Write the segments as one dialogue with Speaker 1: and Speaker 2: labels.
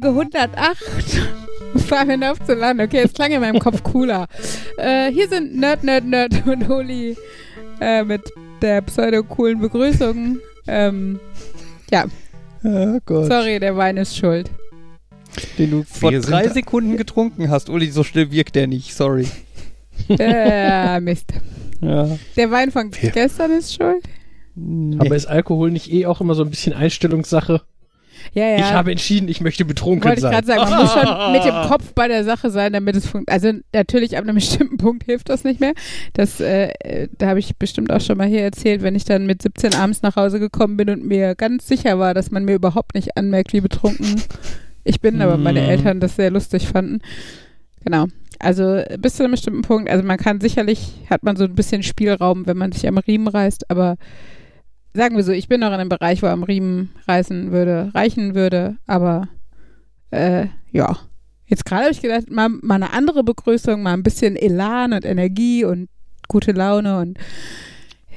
Speaker 1: Folge 108. Fahren wir auf zu landen. Okay, es klang in meinem Kopf cooler. Äh, hier sind Nerd, Nerd, Nerd und Holi äh, mit der pseudo-coolen Begrüßung. Ähm, ja,
Speaker 2: Oh Gott.
Speaker 1: sorry, der Wein ist schuld.
Speaker 2: Den du vor
Speaker 3: Wir
Speaker 2: drei Sekunden getrunken hast. Uli, so schnell wirkt der nicht. Sorry.
Speaker 1: Äh, Mist.
Speaker 2: Ja.
Speaker 1: Der Wein von
Speaker 3: Wir-
Speaker 1: gestern ist schuld?
Speaker 2: Nee.
Speaker 4: Aber ist Alkohol nicht eh auch immer so ein bisschen Einstellungssache?
Speaker 1: Ja, ja.
Speaker 4: Ich habe entschieden, ich möchte betrunken
Speaker 1: Wollte ich
Speaker 4: sein.
Speaker 1: gerade sagen, man muss schon mit dem Kopf bei der Sache sein, damit es funktioniert. Also natürlich ab einem bestimmten Punkt hilft das nicht mehr. Das, äh, äh, da habe ich bestimmt auch schon mal hier erzählt, wenn ich dann mit 17 abends nach Hause gekommen bin und mir ganz sicher war, dass man mir überhaupt nicht anmerkt, wie betrunken ich bin, aber meine
Speaker 4: Mhm.
Speaker 1: Eltern das sehr lustig fanden. Genau. Also bis zu einem bestimmten Punkt, also man kann sicherlich, hat man so ein bisschen Spielraum, wenn man sich am Riemen reißt, aber sagen wir so, ich bin noch in einem Bereich, wo am Riemen reißen würde, reichen würde, aber äh, ja. Jetzt gerade habe ich gedacht, mal, mal eine andere Begrüßung, mal ein bisschen Elan und Energie und gute Laune und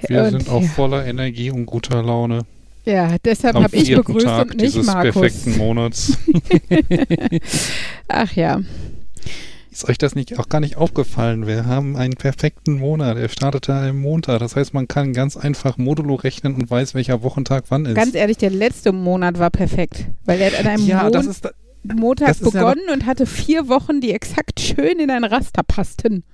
Speaker 3: Wir
Speaker 1: und,
Speaker 3: sind auch
Speaker 1: ja.
Speaker 3: voller Energie und guter Laune.
Speaker 1: Ja, deshalb habe ich begrüßt
Speaker 3: Tag
Speaker 1: und nicht
Speaker 3: dieses
Speaker 1: Markus.
Speaker 3: perfekten Monats.
Speaker 1: Ach ja.
Speaker 3: Ist euch das nicht auch gar nicht aufgefallen? Wir haben einen perfekten Monat. Er startete einem Montag. Das heißt, man kann ganz einfach modulo rechnen und weiß, welcher Wochentag wann ist.
Speaker 1: Ganz ehrlich, der letzte Monat war perfekt, weil er hat an einem
Speaker 3: ja,
Speaker 1: Mon
Speaker 3: das ist da-
Speaker 1: Montag
Speaker 3: ist ja
Speaker 1: begonnen und hatte vier Wochen, die exakt schön in ein Raster passten.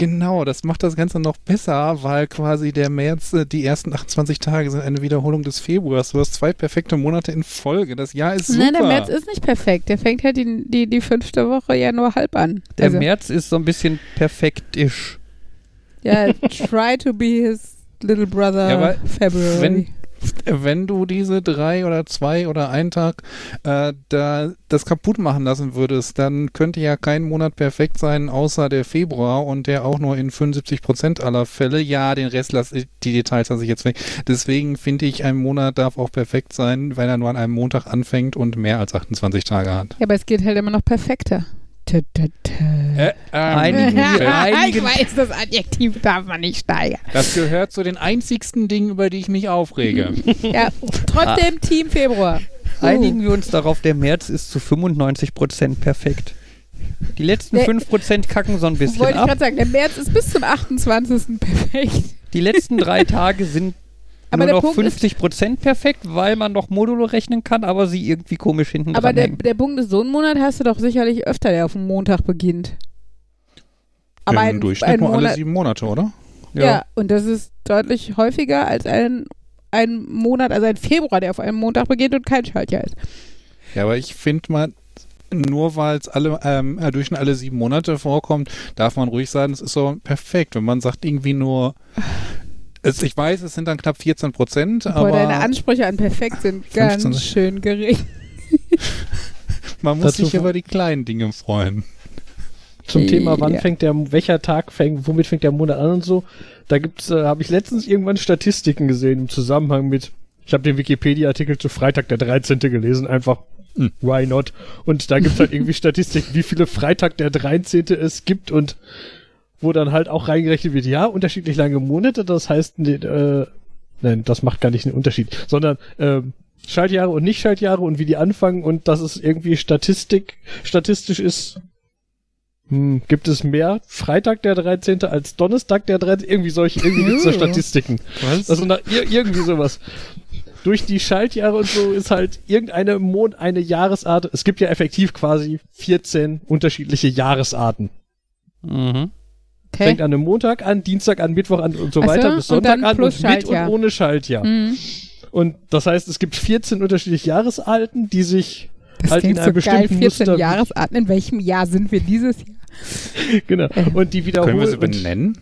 Speaker 3: Genau, das macht das Ganze noch besser, weil quasi der März, äh, die ersten 28 Tage sind eine Wiederholung des Februars. Du hast zwei perfekte Monate in Folge. Das Jahr ist super.
Speaker 1: Nein, der März ist nicht perfekt. Der fängt halt die, die, die fünfte Woche ja nur halb an.
Speaker 2: Der
Speaker 1: also,
Speaker 2: März ist so ein bisschen perfektisch.
Speaker 1: Ja, try to be his little brother
Speaker 3: Ja,
Speaker 1: February.
Speaker 3: wenn- wenn du diese drei oder zwei oder einen Tag äh, da das kaputt machen lassen würdest, dann könnte ja kein Monat perfekt sein, außer der Februar und der auch nur in 75 Prozent aller Fälle. Ja, den Rest lass ich, die Details lasse ich jetzt weg. Deswegen finde ich, ein Monat darf auch perfekt sein, wenn er nur an einem Montag anfängt und mehr als 28 Tage hat.
Speaker 1: ja, aber es geht halt immer noch perfekter. Tö, tö, tö.
Speaker 3: Äh, ähm,
Speaker 2: Einigen-
Speaker 1: ich weiß, das Adjektiv darf man nicht steigern.
Speaker 3: Das gehört zu den einzigsten Dingen, über die ich mich aufrege.
Speaker 1: Ja, trotzdem Team Februar. Uh.
Speaker 2: Einigen wir uns darauf, der März ist zu 95% perfekt. Die letzten
Speaker 1: Der-
Speaker 2: 5% kacken so ein bisschen
Speaker 1: Wollte ich
Speaker 2: ab.
Speaker 1: gerade sagen, der März ist bis zum 28. perfekt.
Speaker 2: Die letzten drei Tage sind
Speaker 1: Aber
Speaker 2: nur noch
Speaker 1: Punkt ist-
Speaker 2: 50% perfekt, weil man noch Modulo rechnen kann, aber sie irgendwie komisch hinten
Speaker 1: Aber
Speaker 2: dran
Speaker 1: der, der Punkt ist, so einen Monat hast du doch sicherlich öfter, der auf dem Montag beginnt. Aber
Speaker 3: Im
Speaker 1: ein,
Speaker 3: Durchschnitt
Speaker 1: ein
Speaker 3: nur alle
Speaker 1: Monat,
Speaker 3: sieben Monate, oder?
Speaker 1: ja. und das ist deutlich häufiger als ein, ein Monat, also ein Februar, der auf einem Montag beginnt und kein Schaltjahr ist.
Speaker 3: Ja, aber ich finde mal, nur weil es alle ähm, äh, durch alle sieben Monate vorkommt, darf man ruhig sagen, es ist so perfekt. Wenn man sagt irgendwie nur, es, ich weiß, es sind dann knapp 14 Prozent, aber
Speaker 1: deine Ansprüche an perfekt sind
Speaker 3: 15.
Speaker 1: ganz schön gering.
Speaker 3: man muss
Speaker 4: Dazu
Speaker 3: sich über die kleinen Dinge freuen.
Speaker 4: Zum Thema, wann
Speaker 1: Ja.
Speaker 4: fängt der, welcher Tag fängt, womit fängt der Monat an und so. Da gibt's, äh, habe ich letztens irgendwann Statistiken gesehen im Zusammenhang mit, ich habe den Wikipedia-Artikel zu Freitag der 13. gelesen, einfach,
Speaker 3: Hm.
Speaker 4: why not? Und da gibt's halt irgendwie Statistiken, wie viele Freitag der 13. es gibt und wo dann halt auch reingerechnet wird, ja, unterschiedlich lange Monate, das heißt, nee, äh, nein, das macht gar nicht einen Unterschied, sondern, ähm, Schaltjahre und Nicht-Schaltjahre und wie die anfangen und dass es irgendwie Statistik, statistisch ist, hm, gibt es mehr Freitag der 13. als Donnerstag der 13. Irgendwie solche, irgendwie gibt's da. Statistiken.
Speaker 3: Was?
Speaker 4: Also na, ir irgendwie sowas. Durch die Schaltjahre und so ist halt irgendeine Mon eine Jahresart. Es gibt ja effektiv quasi 14 unterschiedliche Jahresarten.
Speaker 2: Mhm.
Speaker 1: Okay.
Speaker 4: Fängt an einem Montag an, Dienstag an, Mittwoch an und so
Speaker 1: Ach so,
Speaker 4: weiter bis Sonntag an und mit und ohne Schaltjahr.
Speaker 1: Mhm.
Speaker 4: Und das heißt, es gibt 14 unterschiedliche Jahresarten, die sich
Speaker 1: Das
Speaker 4: halt in
Speaker 1: klingt
Speaker 4: einem
Speaker 1: so geil.
Speaker 4: bestimmten
Speaker 1: 14
Speaker 4: Muster
Speaker 1: Jahresarten. In welchem Jahr sind wir dieses Jahr?
Speaker 4: genau und die wiederholen
Speaker 3: Können wir sie benennen?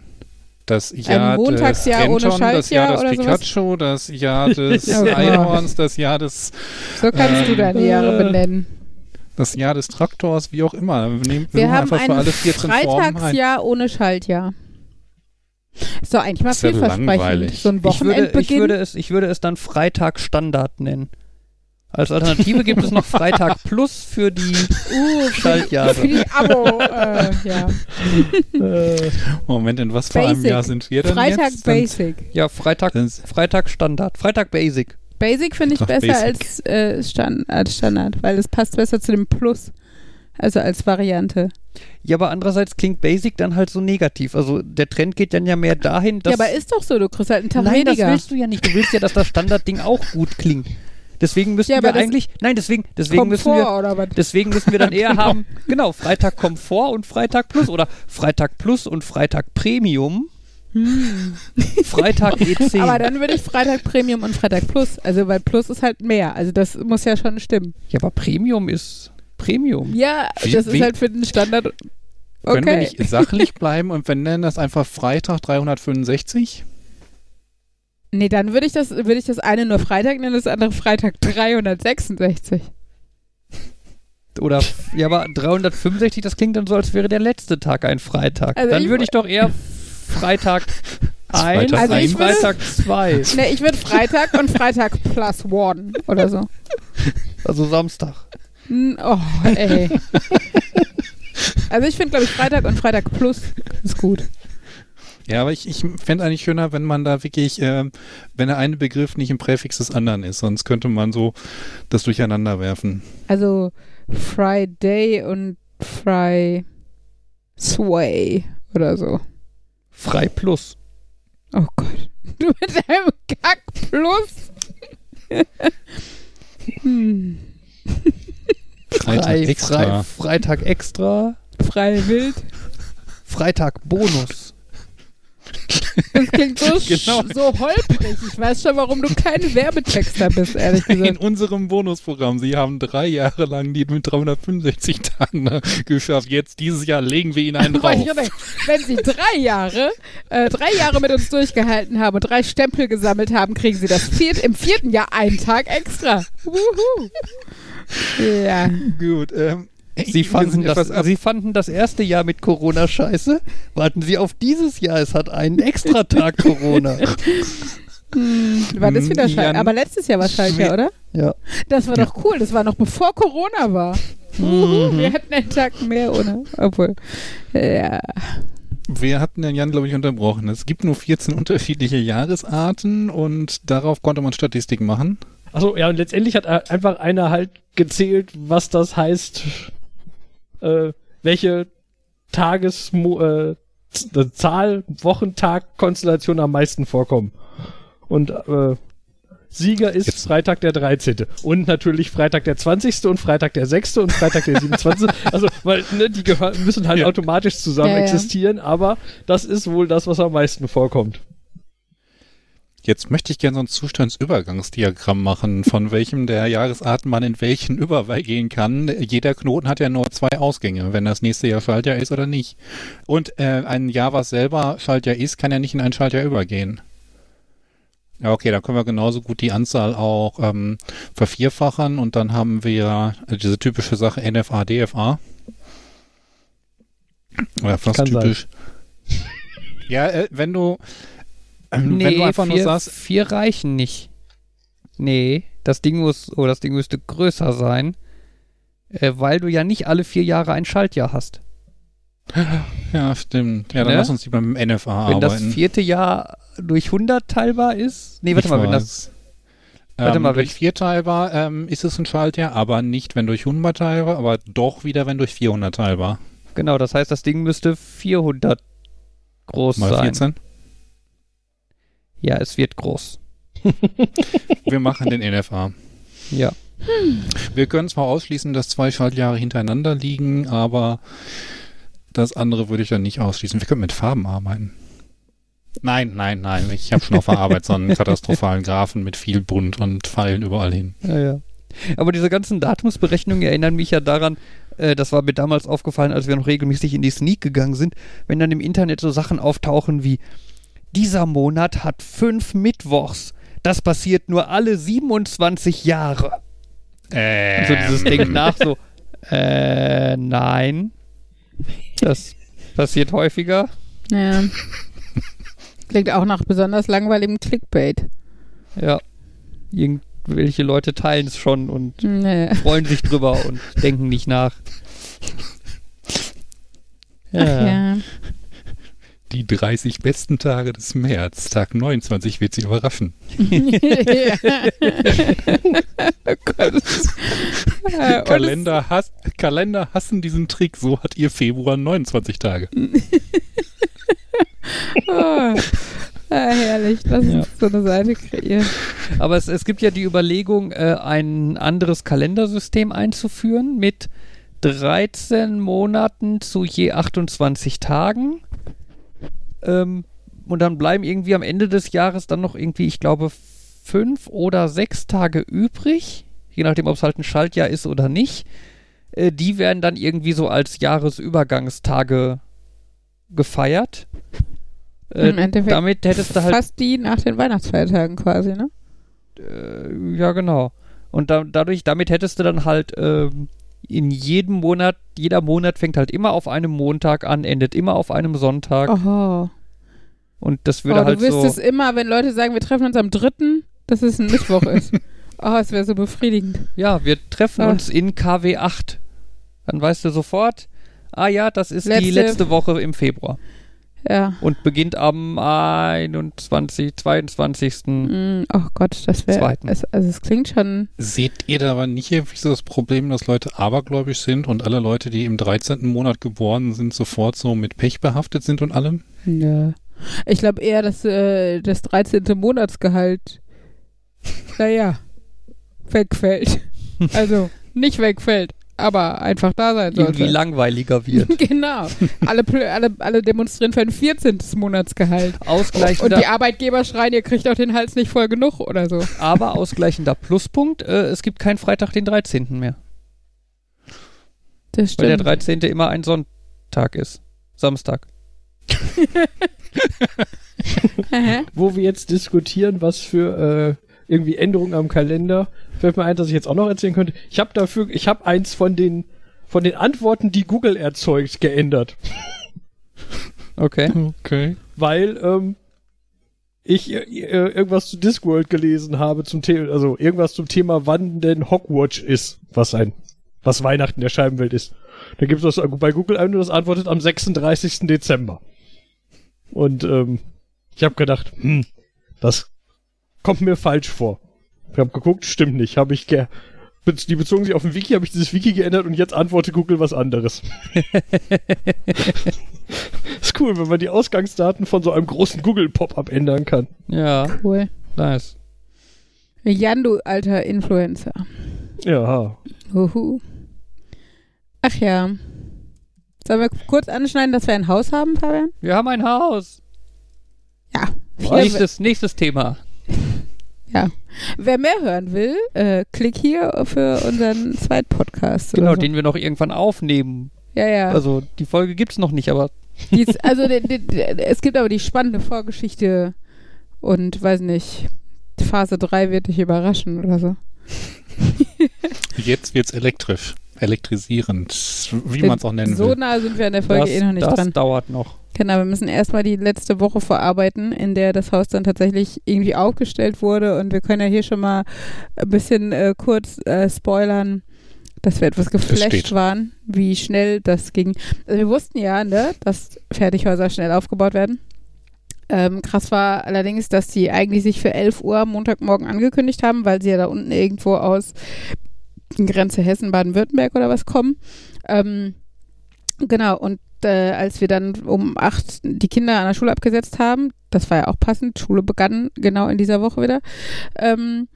Speaker 3: Das Jahr
Speaker 1: Montagsjahr
Speaker 3: des
Speaker 1: ohne
Speaker 3: Renton, das
Speaker 1: Schaltjahr
Speaker 3: Jahr des
Speaker 1: sowas?
Speaker 3: Pikachu, das Jahr des
Speaker 1: Oh Gott.
Speaker 3: Einhorns, das Jahr des,
Speaker 1: So kannst du deine Jahre
Speaker 4: Äh.
Speaker 1: benennen.
Speaker 3: das Jahr des Traktors, wie auch immer. Wir, nehmen,
Speaker 1: Wir haben
Speaker 3: einfach für
Speaker 1: ein
Speaker 3: alle 14 Formen ein.
Speaker 1: Freitagsjahr ohne Schaltjahr. Ist doch eigentlich mal
Speaker 3: ja
Speaker 1: vielversprechend.
Speaker 3: langweilig.
Speaker 1: So ein
Speaker 2: Ich würde, ich,
Speaker 1: Wochenendbeginn.
Speaker 2: würde es, ich würde es dann Freitag Standard nennen. Als Alternative gibt es noch Freitag Plus für die
Speaker 1: uh, für,
Speaker 2: Schaltjahre.
Speaker 1: für die Abo. Äh, ja.
Speaker 4: äh,
Speaker 3: Moment, in was für einem. Jahr sind wir denn
Speaker 1: Freitag
Speaker 3: jetzt? Dann-
Speaker 1: Basic.
Speaker 2: Ja, Freitag,
Speaker 3: Das-
Speaker 2: Freitag Standard. Freitag Basic.
Speaker 1: Basic finde ich besser
Speaker 3: Basic.
Speaker 1: als, äh, Stand, als Standard, weil es passt besser zu dem Plus. Also als Variante.
Speaker 2: Ja, aber andererseits klingt Basic dann halt so negativ. Also der Trend geht dann ja mehr dahin, dass.
Speaker 1: ja, aber ist doch so, du kriegst halt einen Tag
Speaker 2: Nein, das
Speaker 1: weniger.
Speaker 2: willst du ja nicht. Du willst ja, dass das Standardding auch gut klingt. Deswegen müssen
Speaker 1: Ja,
Speaker 2: wir eigentlich. Nein, deswegen, deswegen müssen wir.
Speaker 1: oder was?
Speaker 2: Deswegen müssen wir dann eher haben, genau, Freitag Komfort und Freitag Plus oder Freitag Plus und Freitag Premium. Freitag E10.
Speaker 1: Hm. Aber dann würde ich Freitag Premium und Freitag Plus. Also, weil Plus ist halt mehr. Also, das muss ja schon stimmen.
Speaker 2: ja, aber Premium ist Premium.
Speaker 1: Ja,
Speaker 3: Wie-
Speaker 1: das ist
Speaker 3: wie-
Speaker 1: halt für den Standard.
Speaker 3: Können wir
Speaker 1: Okay.
Speaker 3: nicht sachlich bleiben und wir nennen das einfach Freitag 365?
Speaker 1: Nee, dann würde ich das, würde ich das eine nur Freitag nennen, das andere Freitag 366.
Speaker 2: Oder, ja, aber 365, das klingt dann so, als wäre der letzte Tag ein Freitag.
Speaker 1: Also
Speaker 2: dann
Speaker 1: ich
Speaker 2: würde ich doch eher Freitag 1
Speaker 3: Freitag
Speaker 1: Also
Speaker 2: und
Speaker 1: ich würde-
Speaker 2: Freitag 2.
Speaker 1: Nee, ich würde Freitag und Freitag plus one oder so.
Speaker 2: Also Samstag.
Speaker 1: Oh, ey. Also ich finde, glaube ich, Freitag und Freitag plus ist gut.
Speaker 3: Ja, aber ich, ich fände eigentlich schöner, wenn man da wirklich, ähm, wenn der eine Begriff nicht im Präfix des anderen ist, sonst könnte man so das durcheinander werfen.
Speaker 1: Also Friday und Fry Sway oder so.
Speaker 2: Frei Plus.
Speaker 1: Oh Gott. Du mit deinem Kack plus. hm.
Speaker 3: Freitag
Speaker 2: Frei,
Speaker 3: extra.
Speaker 2: Frei, Freitag extra.
Speaker 1: Frei wild.
Speaker 2: Freitag Bonus.
Speaker 1: Das klingt so,
Speaker 3: Genau.
Speaker 1: so holprig. Ich weiß schon, warum du kein Werbetexter bist, ehrlich
Speaker 3: In
Speaker 1: gesagt.
Speaker 3: unserem Bonusprogramm. Sie haben drei Jahre lang die mit 365 Tagen ne, geschafft. Jetzt dieses Jahr legen wir Ihnen einen drauf.
Speaker 1: Wenn sie drei Jahre, äh, drei Jahre mit uns durchgehalten haben und drei Stempel gesammelt haben, kriegen sie das viert, im vierten Jahr einen Tag extra. Wuhu. Ja.
Speaker 3: Gut. Ähm,
Speaker 2: Sie fanden, das, Sie fanden das erste Jahr mit Corona scheiße. Warten Sie auf dieses Jahr. Es hat einen Extratag Corona.
Speaker 1: Hm, war das wieder
Speaker 3: Jan-
Speaker 1: Schaltjahr? Aber letztes Jahr war Schaltjahr, oder?
Speaker 2: Ja.
Speaker 1: Das war doch cool. Das war noch bevor Corona war. Wuhu,
Speaker 2: Mhm.
Speaker 1: wir hätten einen Tag mehr ohne. Obwohl. Ja.
Speaker 3: Wir hatten den Jan, glaube ich, unterbrochen. Es gibt nur 14 unterschiedliche Jahresarten und darauf konnte man Statistiken machen.
Speaker 4: Achso, ja, und letztendlich hat einfach einer halt gezählt, was das heißt, äh, welche Tages äh, Z- Zahl, Wochentag, Konstellation am meisten vorkommen. Und äh, Sieger ist
Speaker 3: Jetzt-
Speaker 4: Freitag der 13. Und natürlich Freitag der 20. und Freitag der 6. und Freitag der 27. also, weil ne, die gehören, müssen halt
Speaker 3: Ja.
Speaker 4: automatisch zusammen
Speaker 1: Ja, ja.
Speaker 4: existieren, aber das ist wohl das, was am meisten vorkommt.
Speaker 3: Jetzt möchte ich gerne so ein Zustandsübergangsdiagramm machen, von welchem der Jahresarten man in welchen übergehen kann. Jeder Knoten hat ja nur zwei Ausgänge, wenn das nächste Jahr Schaltjahr ist oder nicht. Und äh, ein Jahr, was selber Schaltjahr ist, kann ja nicht in ein Schaltjahr übergehen. Ja, okay, dann können wir genauso gut die Anzahl auch ähm, vervierfachen und dann haben wir äh, diese typische Sache NFA, DFA. Oder fast
Speaker 4: Kann sein.
Speaker 3: typisch. Ja, äh, wenn du ähm, wenn du einfach
Speaker 2: vier,
Speaker 3: nur sagst,
Speaker 2: vier reichen nicht. Nee, das Ding muss, oh, das Ding müsste größer sein, äh, weil du ja nicht alle vier Jahre ein Schaltjahr hast.
Speaker 3: Ja, stimmt. Ja, dann
Speaker 2: Ne?
Speaker 3: lass uns die beim NFA
Speaker 2: Wenn das
Speaker 3: arbeiten.
Speaker 2: vierte Jahr durch 100 teilbar ist. Nee, warte
Speaker 3: Ich
Speaker 2: mal, wenn das.
Speaker 3: weiß.
Speaker 2: Warte
Speaker 3: ähm,
Speaker 2: mal,
Speaker 3: durch
Speaker 2: wenn-
Speaker 3: vier teilbar ähm, ist es ein Schaltjahr, aber nicht, wenn durch 100 teilbar, aber doch wieder, wenn durch 400 teilbar.
Speaker 2: Genau, das heißt, das Ding müsste 400 groß
Speaker 3: Mal
Speaker 2: sein.
Speaker 3: 14.
Speaker 2: Ja, es wird groß.
Speaker 3: Wir machen den NFA.
Speaker 2: Ja.
Speaker 3: Wir können zwar ausschließen, dass zwei Schaltjahre hintereinander liegen, aber das andere würde ich dann nicht ausschließen. Wir können mit Farben arbeiten. Nein, nein, nein. Ich habe schon auf der Arbeit so einen katastrophalen Graphen mit viel Bunt und Pfeilen überall hin.
Speaker 2: Ja, ja. Aber diese ganzen Datumsberechnungen erinnern mich ja daran, äh, das war mir damals aufgefallen, als wir noch regelmäßig in die Sneak gegangen sind, wenn dann im Internet so Sachen auftauchen wie dieser Monat hat fünf Mittwochs. Das passiert nur alle 27 Jahre.
Speaker 3: Äh,
Speaker 2: Und so dieses Denken nach so, äh, nein. Das passiert häufiger.
Speaker 1: Ja. Klingt auch nach besonders langweiligem Clickbait.
Speaker 2: Ja. Irgendwelche Leute teilen es schon und
Speaker 1: Nee.
Speaker 2: freuen sich drüber und denken nicht nach.
Speaker 1: Ach ja.
Speaker 3: Die 30 besten Tage des März. Tag 29 wird sie überraschen.
Speaker 1: oh Gott. Äh,
Speaker 3: Kalender, hass, Kalender hassen diesen Trick. So hat ihr Februar 29 Tage.
Speaker 1: Oh. Ah, herrlich, lass uns
Speaker 2: Ja.
Speaker 1: so eine Seite kreieren.
Speaker 2: Aber es, es gibt ja die Überlegung, äh, ein anderes Kalendersystem einzuführen mit 13 Monaten zu je 28 Tagen. Ähm, und dann bleiben irgendwie am Ende des Jahres dann noch irgendwie, ich glaube, fünf oder sechs Tage übrig. Je nachdem, ob es halt ein Schaltjahr ist oder nicht. Äh, die werden dann irgendwie so als Jahresübergangstage gefeiert. Äh,
Speaker 1: Im Endeffekt
Speaker 2: damit hättest du halt
Speaker 1: Fast die nach den Weihnachtsfeiertagen quasi, ne?
Speaker 2: Äh, ja, genau. Und da, dadurch, damit hättest du dann halt ähm, in jedem Monat, jeder Monat fängt halt immer auf einem Montag an, endet immer auf einem Sonntag.
Speaker 1: Oh.
Speaker 2: Und das
Speaker 1: Oh,
Speaker 2: würde
Speaker 1: du
Speaker 2: halt so.
Speaker 1: wüsstest immer, wenn Leute sagen, wir treffen uns am dritten, dass es ein Mittwoch ist. Oh, es wäre so befriedigend.
Speaker 2: Ja, wir treffen
Speaker 1: Ah.
Speaker 2: uns in KW 8. Dann weißt du sofort, ah ja, das ist die
Speaker 1: Letzte-
Speaker 2: letzte Woche im Februar.
Speaker 1: Ja.
Speaker 2: Und beginnt am 21., 22.
Speaker 1: Mm, oh Gott, das wäre.
Speaker 2: Zweiten.
Speaker 1: Es, also es klingt schon.
Speaker 3: Seht ihr da aber nicht irgendwie so das Problem, dass Leute abergläubisch sind und alle Leute, die im 13. Monat geboren sind, sofort so mit Pech behaftet sind und allem?
Speaker 1: Ja. Ich glaube eher, dass äh, das 13. Monatsgehalt, naja, wegfällt. Also nicht wegfällt, aber einfach da sein
Speaker 2: Irgendwie
Speaker 1: sollte.
Speaker 2: langweiliger wird.
Speaker 1: genau. Alle, alle, alle demonstrieren für ein 14. Monatsgehalt.
Speaker 2: Ausgleichender,
Speaker 1: Und die Arbeitgeber schreien, ihr kriegt auch den Hals nicht voll genug oder so.
Speaker 2: aber ausgleichender Pluspunkt, äh, es gibt keinen Freitag den 13. mehr.
Speaker 1: Das
Speaker 2: Weil der
Speaker 1: stimmt.
Speaker 2: 13. immer ein Sonntag ist. Samstag.
Speaker 4: Wo wir jetzt diskutieren, was für äh, irgendwie Änderungen am Kalender, fällt mir ein, dass ich jetzt auch noch erzählen könnte. Ich habe dafür, ich habe eins von den von den Antworten, die Google erzeugt, geändert,
Speaker 2: Okay.
Speaker 3: Okay.
Speaker 4: weil ähm, ich äh, irgendwas zu Discworld gelesen habe zum Thema, also irgendwas zum Thema, wann denn Hogwatch ist, was ein was Weihnachten der Scheibenwelt ist. Da gibt es bei Google ein, das antwortet am 36. Dezember. Und ähm, ich habe gedacht, hm, das kommt mir falsch vor. Ich habe geguckt, stimmt nicht. Habe ich ge die bezogen sich auf ein Wiki, habe ich dieses Wiki geändert und jetzt antwortet Google was anderes. ist cool, wenn man die Ausgangsdaten von so einem großen Google-Pop-up ändern kann.
Speaker 2: Ja,
Speaker 1: Cool.
Speaker 2: nice.
Speaker 1: Jan, du alter Influencer.
Speaker 4: Ja.
Speaker 1: Uhu. Ach ja. Sollen wir kurz anschneiden, dass wir ein Haus haben, Fabian?
Speaker 2: Wir haben ein Haus.
Speaker 1: Ja.
Speaker 2: Nächstes, nächstes Thema.
Speaker 1: Ja. Wer mehr hören will, äh, klick hier für unseren Zweitpodcast.
Speaker 2: Genau,
Speaker 1: oder so.
Speaker 2: den wir noch irgendwann aufnehmen.
Speaker 1: Ja, ja.
Speaker 2: Also die Folge gibt's noch nicht, aber
Speaker 1: Die ist, also die, die, die, es gibt aber die spannende Vorgeschichte und weiß nicht, Phase 3 wird dich überraschen oder so.
Speaker 3: Jetzt wird's elektrisch. Elektrisierend. Wie man es auch nennen
Speaker 1: So
Speaker 3: will.
Speaker 1: nah sind wir an der Folge
Speaker 2: das,
Speaker 1: eh noch nicht
Speaker 2: das
Speaker 1: dran.
Speaker 2: dauert noch.
Speaker 1: Genau, wir müssen erstmal die letzte Woche verarbeiten, in der das Haus dann tatsächlich irgendwie aufgestellt wurde. Und wir können ja hier schon mal ein bisschen äh, kurz äh, spoilern, dass wir etwas geflasht waren, wie schnell das ging. Also wir wussten ja, ne, dass Fertighäuser schnell aufgebaut werden. Ähm, krass war allerdings, dass die eigentlich sich für 11 Uhr am Montagmorgen angekündigt haben, weil sie ja da unten irgendwo aus Grenze Hessen, Baden-Württemberg oder was kommen. Ähm, genau, und äh, als wir dann um acht die Kinder an der Schule abgesetzt haben, das war ja auch passend, Schule begann genau in dieser Woche wieder, ähm,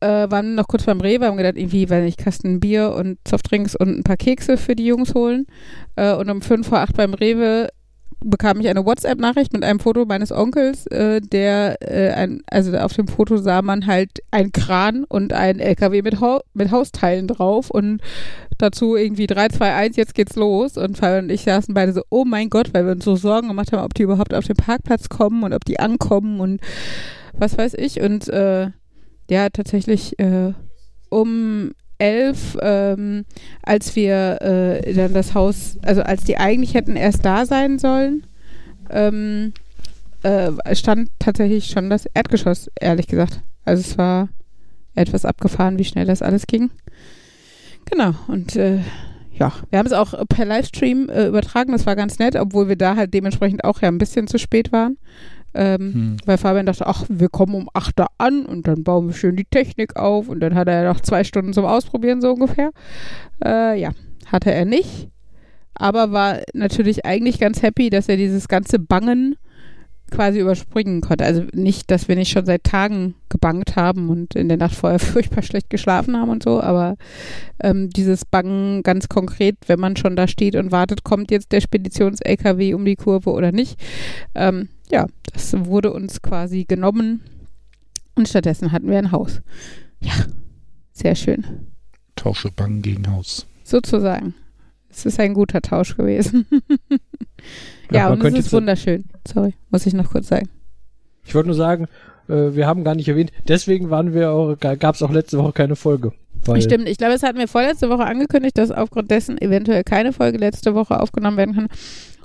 Speaker 1: äh, waren noch kurz beim Rewe, haben gedacht, irgendwie, weil nicht, Kasten Bier und Softdrinks und ein paar Kekse für die Jungs holen. Äh, und um fünf vor acht beim Rewe bekam ich eine WhatsApp-Nachricht mit einem Foto meines Onkels, äh, der, äh, ein, also auf dem Foto sah man halt ein Kran und ein LKW mit, Hau mit Hausteilen drauf und dazu irgendwie 3, 2, 1, jetzt geht's los. Und Fabian und ich saßen beide so, oh mein Gott, weil wir uns so Sorgen gemacht haben, ob die überhaupt auf den Parkplatz kommen und ob die ankommen und was weiß ich. Und äh, ja, tatsächlich äh, um elf, ähm, als wir äh, dann das Haus, also als die eigentlich hätten erst da sein sollen, ähm, äh, stand tatsächlich schon das Erdgeschoss, ehrlich gesagt. Also es war etwas abgefahren, wie schnell das alles ging. Genau, und äh, ja, wir haben es auch per Livestream äh, übertragen, das war ganz nett, obwohl wir da halt dementsprechend auch ja ein bisschen zu spät waren. Ähm,
Speaker 3: Hm.
Speaker 1: Weil Fabian dachte, ach, wir kommen um 8 Uhr an und dann bauen wir schön die Technik auf und dann hat er noch zwei Stunden zum Ausprobieren, so ungefähr. Äh, ja, hatte er nicht. Aber war natürlich eigentlich ganz happy, dass er dieses ganze Bangen quasi überspringen konnte. Also nicht, dass wir nicht schon seit Tagen gebangt haben und in der Nacht vorher furchtbar schlecht geschlafen haben und so, aber ähm, dieses Bangen ganz konkret, wenn man schon da steht und wartet, kommt jetzt der Speditions-LKW um die Kurve oder nicht. Ähm, ja, das wurde uns quasi genommen und stattdessen hatten wir ein Haus. Ja, sehr schön.
Speaker 3: Tausche Bangen gegen Haus.
Speaker 1: Sozusagen. Es ist ein guter Tausch gewesen. ja,
Speaker 4: man
Speaker 1: und es ist wunderschön. Sorry, muss ich noch kurz sagen.
Speaker 4: Ich wollte nur sagen, äh, wir haben gar nicht erwähnt, deswegen waren wir auch, gab es auch letzte Woche keine Folge.
Speaker 1: Stimmt, ich glaube, es hatten wir vorletzte Woche angekündigt, dass aufgrund dessen eventuell keine Folge letzte Woche aufgenommen werden kann.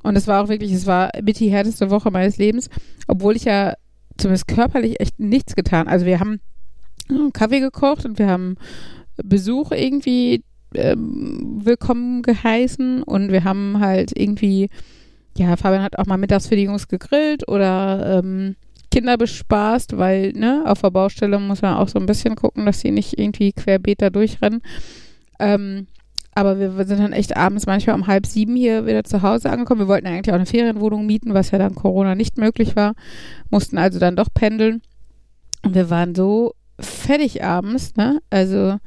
Speaker 1: Und es war auch wirklich, es war mit die härteste Woche meines Lebens, obwohl ich ja zumindest körperlich echt nichts getan. Also wir haben äh, Kaffee gekocht und wir haben Besuch irgendwie ähm, willkommen geheißen und wir haben halt irgendwie, ja, Fabian hat auch mal mittags für die Jungs gegrillt oder ähm, Kinder bespaßt, weil, ne, auf der Baustelle muss man auch so ein bisschen gucken, dass sie nicht irgendwie querbeet da durchrennen. Ähm, aber wir, sind dann echt abends manchmal um halb sieben hier wieder zu Hause angekommen. Wir wollten eigentlich auch eine Ferienwohnung mieten, was ja dann Corona nicht möglich war. Mussten also dann doch pendeln. Und wir waren so fertig abends, ne? Also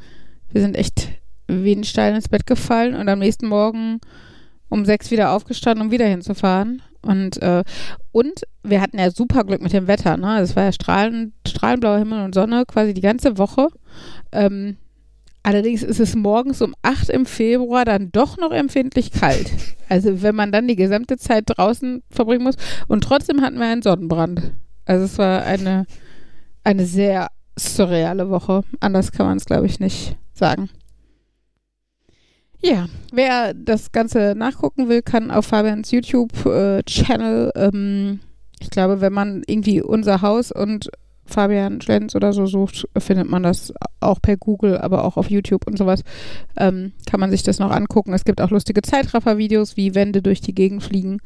Speaker 1: wir sind echt wie ein Stein ins Bett gefallen und am nächsten Morgen um sechs wieder aufgestanden, um wieder hinzufahren. Und, äh, und wir hatten ja super Glück mit dem Wetter, ne? Es war ja strahlen, strahlenblauer Himmel und Sonne quasi die ganze Woche. Ähm, allerdings ist es morgens um 8 im Februar dann doch noch empfindlich kalt. Also wenn man dann die gesamte Zeit draußen verbringen muss. Und trotzdem hatten wir einen Sonnenbrand. Also es war eine, eine sehr surreale Woche. Anders kann man es, glaube ich, nicht sagen. Ja, wer das Ganze nachgucken will, kann auf Fabians YouTube-Channel, ähm, ich glaube, wenn man irgendwie unser Haus und Fabian Schlenz oder so sucht, findet man das auch per Google, aber auch auf YouTube und sowas. Ähm, kann man sich das noch angucken. Es gibt auch lustige Zeitraffer-Videos, wie Wände durch die Gegend fliegen.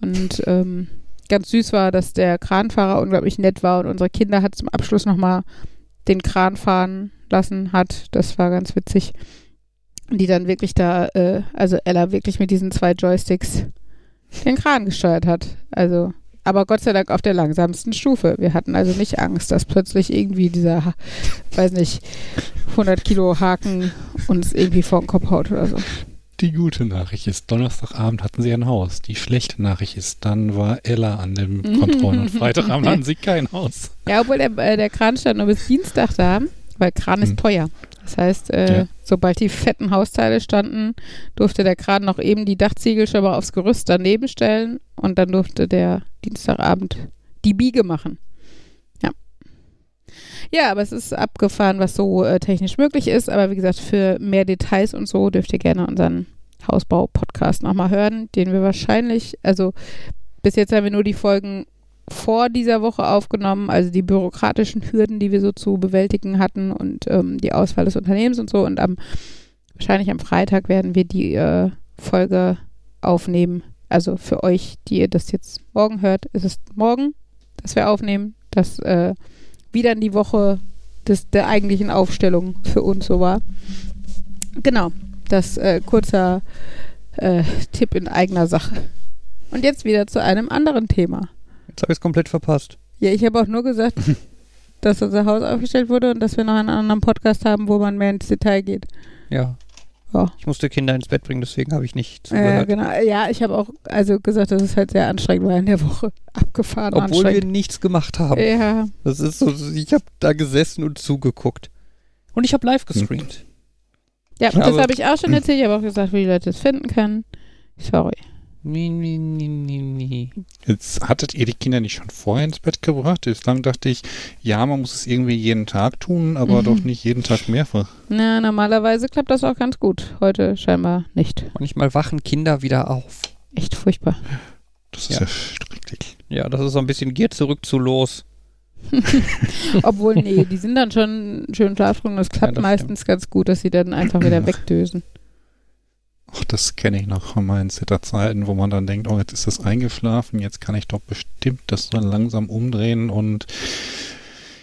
Speaker 1: Und ähm, ganz süß war, dass der Kranfahrer unglaublich nett war und unsere Kinder hat zum Abschluss nochmal den Kran fahren lassen hat. Das war ganz witzig. Die dann wirklich da, äh, also Ella wirklich mit diesen zwei Joysticks den Kran gesteuert hat. Also, aber Gott sei Dank auf der langsamsten Stufe. Wir hatten also nicht Angst, dass plötzlich irgendwie dieser, weiß nicht, 100 Kilo Haken uns irgendwie vor den Kopf haut oder so.
Speaker 3: Die gute Nachricht ist, Donnerstagabend hatten sie ein Haus. Die schlechte Nachricht ist, dann war Ella an dem Kontrollen und Freitagabend hatten sie kein Haus.
Speaker 1: Ja, obwohl der, äh, der Kran stand nur bis Dienstag da, weil Kran ist
Speaker 3: Hm.
Speaker 1: teuer. Das heißt, äh,
Speaker 3: Ja.
Speaker 1: sobald die fetten Hausteile standen, durfte der Kran noch eben die Dachziegel schon mal aufs Gerüst daneben stellen und dann durfte der Dienstagabend die Biege machen. Ja. Ja, aber es ist abgefahren, was so äh, technisch möglich ist. Aber wie gesagt, für mehr Details und so dürft ihr gerne unseren Hausbau-Podcast nochmal hören, den wir wahrscheinlich, also bis jetzt haben wir nur die Folgen vor dieser Woche aufgenommen, also die bürokratischen Hürden, die wir so zu bewältigen hatten und ähm, die Auswahl des Unternehmens und so. Und am wahrscheinlich am Freitag werden wir die äh, Folge aufnehmen. Also für euch, die ihr das jetzt morgen hört, ist es morgen, dass wir aufnehmen, dass äh, wieder in die Woche des, der eigentlichen Aufstellung für uns so war. Genau, das äh, kurzer äh, Tipp in eigener Sache. Und jetzt wieder zu einem anderen Thema.
Speaker 2: Jetzt habe ich es komplett verpasst.
Speaker 1: Ja, ich habe auch nur gesagt, dass unser Haus aufgestellt wurde und dass wir noch einen anderen Podcast haben, wo man mehr ins Detail geht.
Speaker 2: Ja.
Speaker 1: Ja.
Speaker 2: Ich musste Kinder ins Bett bringen, deswegen habe ich nicht
Speaker 1: Äh,
Speaker 2: zugehört.
Speaker 1: genau. Ja, ich habe auch also gesagt, dass es halt sehr anstrengend war in der Woche. Abgefahren
Speaker 2: Obwohl wir nichts gemacht haben.
Speaker 1: ja,
Speaker 2: Das ist so, ich habe da gesessen und zugeguckt. Und ich habe live gestreamt.
Speaker 1: ja
Speaker 2: Ich
Speaker 1: das
Speaker 2: habe-
Speaker 1: habe ich auch schon erzählt. Ich habe auch gesagt, wie die Leute es finden können. Sorry.
Speaker 2: Mi, mi, mi, mi.
Speaker 3: Jetzt hattet ihr die Kinder nicht schon vorher ins Bett gebracht? Bislang dachte ich, ja, man muss es irgendwie jeden Tag tun, aber
Speaker 1: Mhm.
Speaker 3: doch nicht jeden Tag mehrfach.
Speaker 1: Na, normalerweise klappt das auch ganz gut. Heute scheinbar nicht.
Speaker 2: Manchmal wachen Kinder wieder auf.
Speaker 1: Echt furchtbar.
Speaker 3: Das ist
Speaker 2: Ja.
Speaker 3: ja, schrecklich.
Speaker 2: Ja, das ist so ein bisschen Gier zurück zu los.
Speaker 1: Obwohl, nee, die sind dann schon schön schlaftrunken. Das klappt
Speaker 2: das
Speaker 1: meistens ganz gut, dass sie dann einfach wieder wegdösen.
Speaker 3: Ach, das kenne ich noch von meinen Zitterzeiten, wo man dann denkt, oh, jetzt ist das eingeschlafen, jetzt kann ich doch bestimmt das dann langsam umdrehen und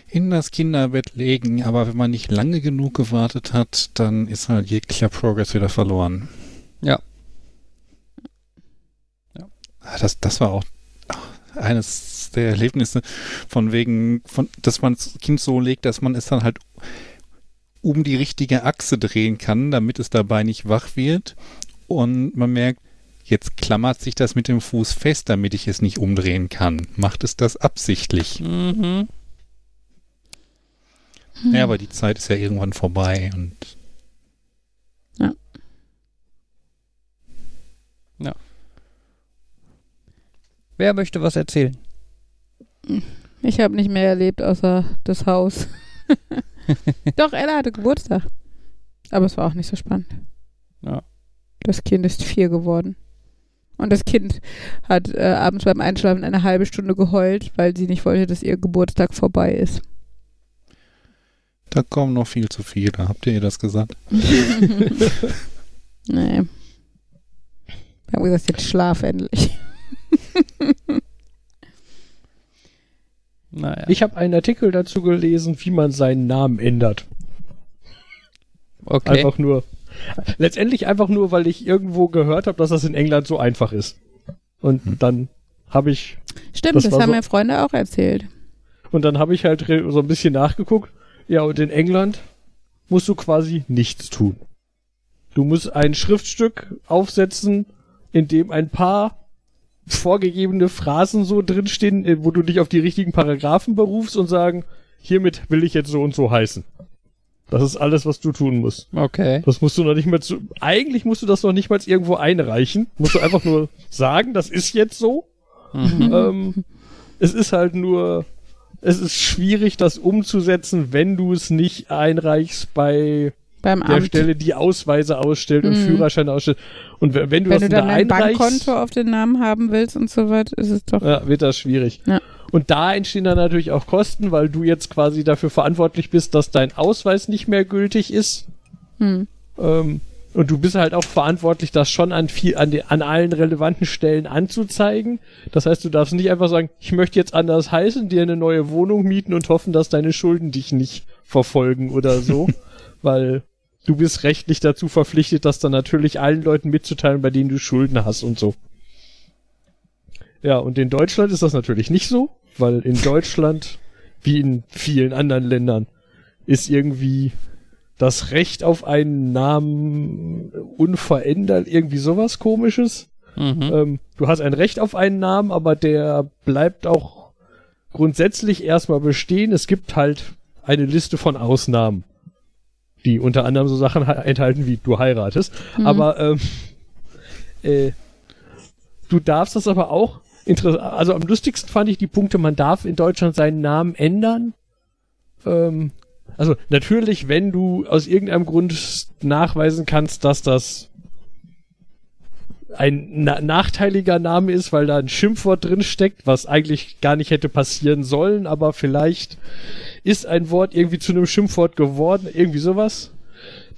Speaker 3: in das Kinderbett legen. Aber wenn man nicht lange genug gewartet hat, dann ist halt jeglicher Progress wieder verloren.
Speaker 2: Ja.
Speaker 3: Ah, Das, das war auch eines der Erlebnisse von wegen, von, dass man das Kind so legt, dass man es dann halt um die richtige Achse drehen kann, damit es dabei nicht wach wird. Und man merkt, jetzt klammert sich das mit dem Fuß fest, damit ich es nicht umdrehen kann. Macht es das absichtlich?
Speaker 2: Mhm.
Speaker 3: Ja, aber die Zeit ist ja irgendwann vorbei und
Speaker 2: Wer möchte was erzählen?
Speaker 1: Ich habe nicht mehr erlebt, außer das Haus. Doch, Ella hatte Geburtstag. Aber es war auch nicht so spannend.
Speaker 2: Ja.
Speaker 1: Das Kind ist vier geworden. Und das Kind hat äh, abends beim Einschlafen eine halbe Stunde geheult, weil sie nicht wollte, dass ihr Geburtstag vorbei ist.
Speaker 3: da kommen noch viel zu viele. Habt ihr ihr das gesagt?
Speaker 1: Nee. Wir haben gesagt, jetzt schlaf endlich.
Speaker 2: Naja.
Speaker 4: Ich habe einen Artikel dazu gelesen, wie man seinen Namen ändert.
Speaker 2: okay.
Speaker 4: Einfach nur. Letztendlich einfach nur, weil ich irgendwo gehört habe, dass das in England so einfach ist. Und
Speaker 3: Hm.
Speaker 4: dann habe ich
Speaker 1: Stimmt,
Speaker 4: Das
Speaker 1: das, haben
Speaker 4: so-
Speaker 1: mir Freunde auch erzählt.
Speaker 4: und dann habe ich halt so ein bisschen nachgeguckt. Ja, und in England musst du quasi nichts tun. Du musst ein Schriftstück aufsetzen, in dem ein paar vorgegebene Phrasen so drinstehen, äh, wo du dich auf die richtigen Paragraphen berufst und sagen, hiermit will ich jetzt so und so heißen. Das ist alles, was du tun musst.
Speaker 2: Okay.
Speaker 4: Das musst du noch nicht mal zu, eigentlich musst du das noch nicht mal irgendwo einreichen. Musst du einfach nur sagen, das ist jetzt so.
Speaker 2: Mhm.
Speaker 4: Ähm, es ist halt nur, es ist schwierig, das umzusetzen, wenn du es nicht einreichst bei
Speaker 1: Beim
Speaker 4: der
Speaker 1: Amt.
Speaker 4: Stelle, die Ausweise ausstellt und
Speaker 1: Mhm.
Speaker 4: Führerschein ausstellt. Und wenn, du
Speaker 1: Wenn
Speaker 4: das
Speaker 1: du dann
Speaker 4: da
Speaker 1: ein Bankkonto auf den Namen haben willst und so weiter, ist es doch.
Speaker 4: ja, wird das schwierig.
Speaker 1: Ja.
Speaker 4: Und da entstehen dann natürlich auch Kosten, weil du jetzt quasi dafür verantwortlich bist, dass dein Ausweis nicht mehr gültig ist.
Speaker 1: Hm.
Speaker 4: Ähm, und du bist halt auch verantwortlich, das schon an, viel, an, den, an allen relevanten Stellen anzuzeigen. Das heißt, du darfst nicht einfach sagen, ich möchte jetzt anders heißen, dir eine neue Wohnung mieten und hoffen, dass deine Schulden dich nicht verfolgen oder so. weil du bist rechtlich dazu verpflichtet, das dann natürlich allen Leuten mitzuteilen, bei denen du Schulden hast und so. Ja, und in Deutschland ist das natürlich nicht so, weil in Deutschland, wie in vielen anderen Ländern, ist irgendwie das Recht auf einen Namen unverändert, irgendwie sowas komisches.
Speaker 2: Mhm.
Speaker 4: Ähm, du hast ein Recht auf einen Namen, aber der bleibt auch grundsätzlich erstmal bestehen. Es gibt halt eine Liste von Ausnahmen, die unter anderem so Sachen ha- enthalten wie du heiratest.
Speaker 1: Mhm.
Speaker 4: Aber ähm, äh, du darfst das aber auch interessant. Also am lustigsten fand ich die Punkte, man darf in Deutschland seinen Namen ändern. Ähm, also natürlich, wenn du aus irgendeinem Grund nachweisen kannst, dass das ein na nachteiliger Name ist, weil da ein Schimpfwort drin steckt, was eigentlich gar nicht hätte passieren sollen, aber vielleicht ist ein Wort irgendwie zu einem Schimpfwort geworden, irgendwie sowas.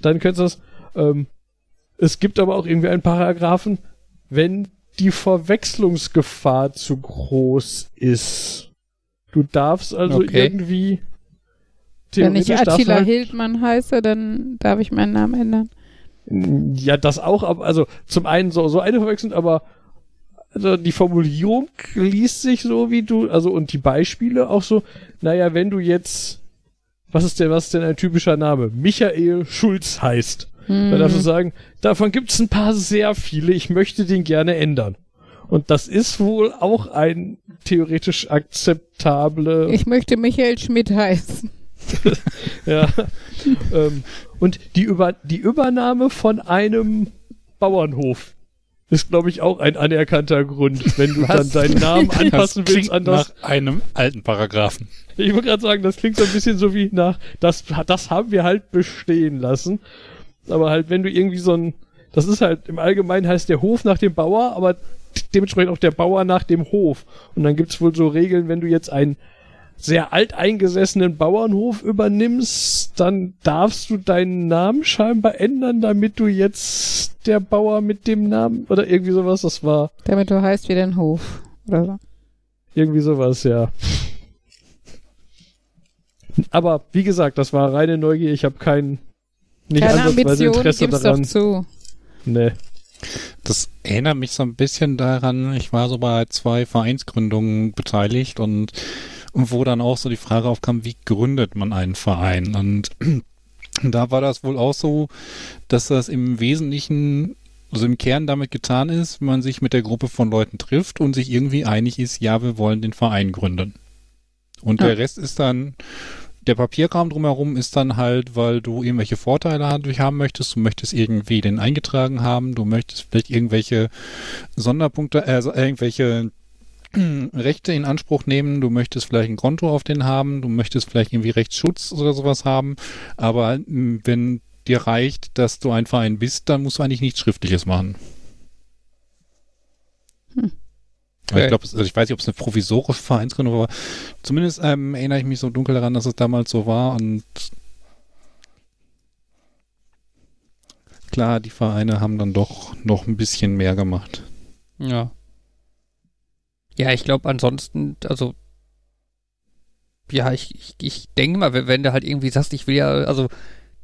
Speaker 4: Dann könntest du das. Ähm, es gibt aber auch irgendwie einen Paragraphen, wenn die Verwechslungsgefahr zu groß ist. Du darfst also
Speaker 2: Okay.
Speaker 4: irgendwie
Speaker 1: Wenn ich Attila
Speaker 4: halt-
Speaker 1: Hildmann heiße, dann darf ich meinen Namen ändern.
Speaker 4: Ja, das auch, aber also zum einen so, so eine Verwechslung, aber also die Formulierung liest sich so wie du, also und die Beispiele auch so, naja, wenn du jetzt, was ist denn, was ist denn ein typischer Name? Michael Schulz heißt.
Speaker 1: Hm.
Speaker 4: Dann darfst du sagen, davon gibt es ein paar sehr viele, ich möchte den gerne ändern. Und das ist wohl auch ein theoretisch akzeptable.
Speaker 1: Ich möchte Michael Schmidt heißen.
Speaker 4: Ja. ähm, und die, Über die Übernahme von einem Bauernhof ist, glaube ich, auch ein anerkannter Grund, wenn du dann
Speaker 3: Was?
Speaker 4: deinen Namen anpassen
Speaker 3: das
Speaker 4: willst an das.
Speaker 3: nach einem alten Paragraphen.
Speaker 4: Ich wollte gerade sagen, das klingt so ein bisschen so wie nach, das, das haben wir halt bestehen lassen. Aber halt, wenn du irgendwie so ein, das ist halt, im Allgemeinen heißt der Hof nach dem Bauer, aber dementsprechend auch der Bauer nach dem Hof. Und dann gibt's wohl so Regeln, wenn du jetzt ein, sehr alteingesessenen Bauernhof übernimmst, dann darfst du deinen Namen scheinbar ändern, damit du jetzt der Bauer mit dem Namen oder irgendwie sowas, das war
Speaker 1: Damit du heißt wie dein Hof. Oder so.
Speaker 4: irgendwie sowas, ja. Aber wie gesagt, das war reine Neugier, ich habe kein nicht
Speaker 1: Keine
Speaker 4: ansatzweise
Speaker 1: Ambition,
Speaker 4: Interesse
Speaker 1: gib's
Speaker 4: daran.
Speaker 1: doch zu.
Speaker 4: Nee.
Speaker 3: Das erinnert mich so ein bisschen daran, ich war so bei zwei Vereinsgründungen beteiligt und, und wo dann auch so die Frage aufkam, wie gründet man einen Verein? Und da war das wohl auch so, dass das im Wesentlichen, also im Kern damit getan ist, wenn man sich mit der Gruppe von Leuten trifft und sich irgendwie einig ist, ja, wir wollen den Verein gründen. Und
Speaker 1: Ja.
Speaker 3: der Rest ist dann, der Papierkram drumherum ist dann halt, weil du irgendwelche Vorteile dadurch haben möchtest. Du möchtest irgendwie den eingetragen haben. Du möchtest vielleicht irgendwelche Sonderpunkte, also irgendwelche Rechte in Anspruch nehmen. Du möchtest vielleicht ein Konto auf den haben. Du möchtest vielleicht irgendwie Rechtsschutz oder sowas haben. Aber mh, wenn dir reicht, dass du ein Verein bist, dann musst du eigentlich nichts Schriftliches machen.
Speaker 1: Hm.
Speaker 2: Okay.
Speaker 3: Ich glaube, also ich weiß nicht, ob es eine provisorische Vereinsgründung war. Zumindest ähm, erinnere ich mich so dunkel daran, dass es damals so war. Und klar, die Vereine haben dann doch noch ein bisschen mehr gemacht.
Speaker 2: Ja. Ja, ich glaube ansonsten, also ja, ich, ich, ich denke mal, wenn, wenn du halt irgendwie sagst, ich will ja, also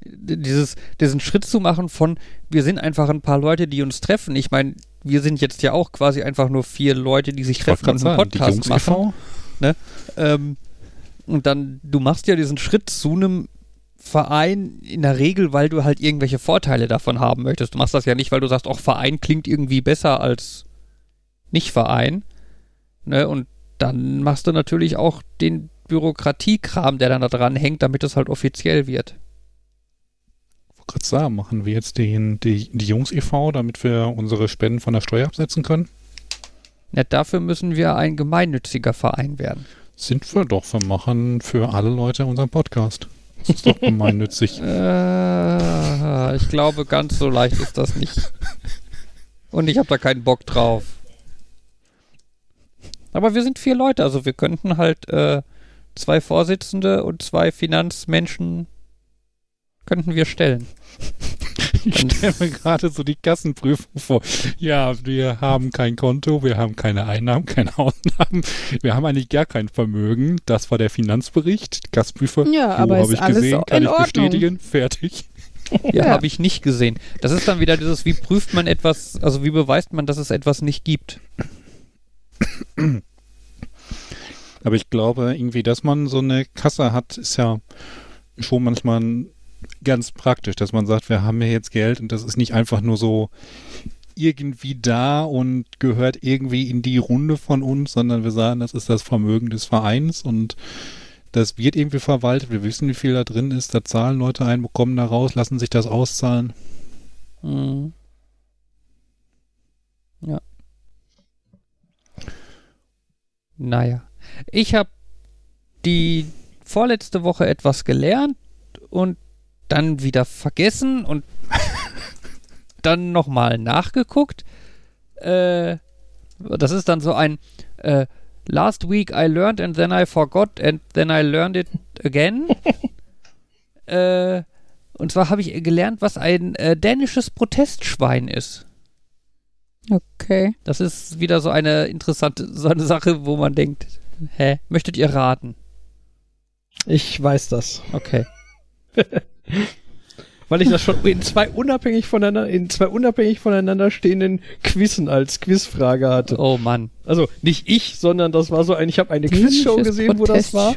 Speaker 2: dieses, diesen Schritt zu machen von, wir sind einfach ein paar Leute, die uns treffen. Ich meine, wir sind jetzt ja auch quasi einfach nur vier Leute, die sich treffen und einen Podcast machen.
Speaker 3: e.V.
Speaker 2: Ähm, und dann, du machst ja diesen Schritt zu einem Verein in der Regel, weil du halt irgendwelche Vorteile davon haben möchtest. Du machst das ja nicht, weil du sagst, auch Verein klingt irgendwie besser als nicht Verein. Ne? Und dann machst du natürlich auch den Bürokratiekram, der dann da dran hängt, damit es halt offiziell wird.
Speaker 3: Ich wollte gerade sagen, machen wir jetzt den, die, die Jungs e.V., damit wir unsere Spenden von der Steuer absetzen können?
Speaker 2: Ja, dafür müssen wir ein gemeinnütziger Verein werden.
Speaker 3: Sind wir doch. Wir machen für alle Leute unseren Podcast. Das ist doch gemeinnützig.
Speaker 2: Äh, ich glaube, ganz so leicht ist das nicht. Und ich habe da keinen Bock drauf. Aber wir sind vier Leute, also wir könnten halt äh, zwei Vorsitzende und zwei Finanzmenschen könnten wir stellen.
Speaker 3: Ich stelle mir gerade so die Kassenprüfung vor. Ja, wir haben kein Konto, wir haben keine Einnahmen, keine Ausnahmen, wir haben eigentlich gar kein Vermögen. Das war der Finanzbericht. Kassenprüfer,
Speaker 1: Ja, aber
Speaker 3: hab
Speaker 1: ist
Speaker 3: ich
Speaker 1: alles
Speaker 3: gesehen,
Speaker 1: in
Speaker 3: kann ich
Speaker 1: Ordnung.
Speaker 3: bestätigen, fertig.
Speaker 2: Ja,
Speaker 1: Ja.
Speaker 2: habe ich nicht gesehen. Das ist dann wieder dieses, wie prüft man etwas, also wie beweist man, dass es etwas nicht gibt.
Speaker 3: Aber ich glaube, irgendwie, dass man so eine Kasse hat, ist ja schon manchmal ganz praktisch, dass man sagt, wir haben ja jetzt Geld und das ist nicht einfach nur so irgendwie da und gehört irgendwie in die Runde von uns, sondern wir sagen, das ist das Vermögen des Vereins und das wird irgendwie verwaltet. Wir wissen, wie viel da drin ist. Da zahlen Leute ein, bekommen da raus, lassen sich das auszahlen.
Speaker 2: Mhm. Ja. Naja. Ich habe die vorletzte Woche etwas gelernt und dann wieder vergessen und dann nochmal nachgeguckt. Äh, das ist dann so ein äh, Last week I learned and then I forgot and then I learned it again. äh, und zwar habe ich gelernt, was ein äh, dänisches Protestschwein ist.
Speaker 1: Okay.
Speaker 2: Das ist wieder so eine interessante so eine Sache, wo man denkt, hä, möchtet ihr raten?
Speaker 4: Ich weiß das.
Speaker 2: Okay.
Speaker 4: Weil ich das schon in zwei unabhängig voneinander, in zwei unabhängig voneinander stehenden Quizzen als Quizfrage hatte.
Speaker 2: Oh Mann.
Speaker 4: Also nicht ich, sondern das war so ein, ich habe eine Quizshow gesehen, wo das war.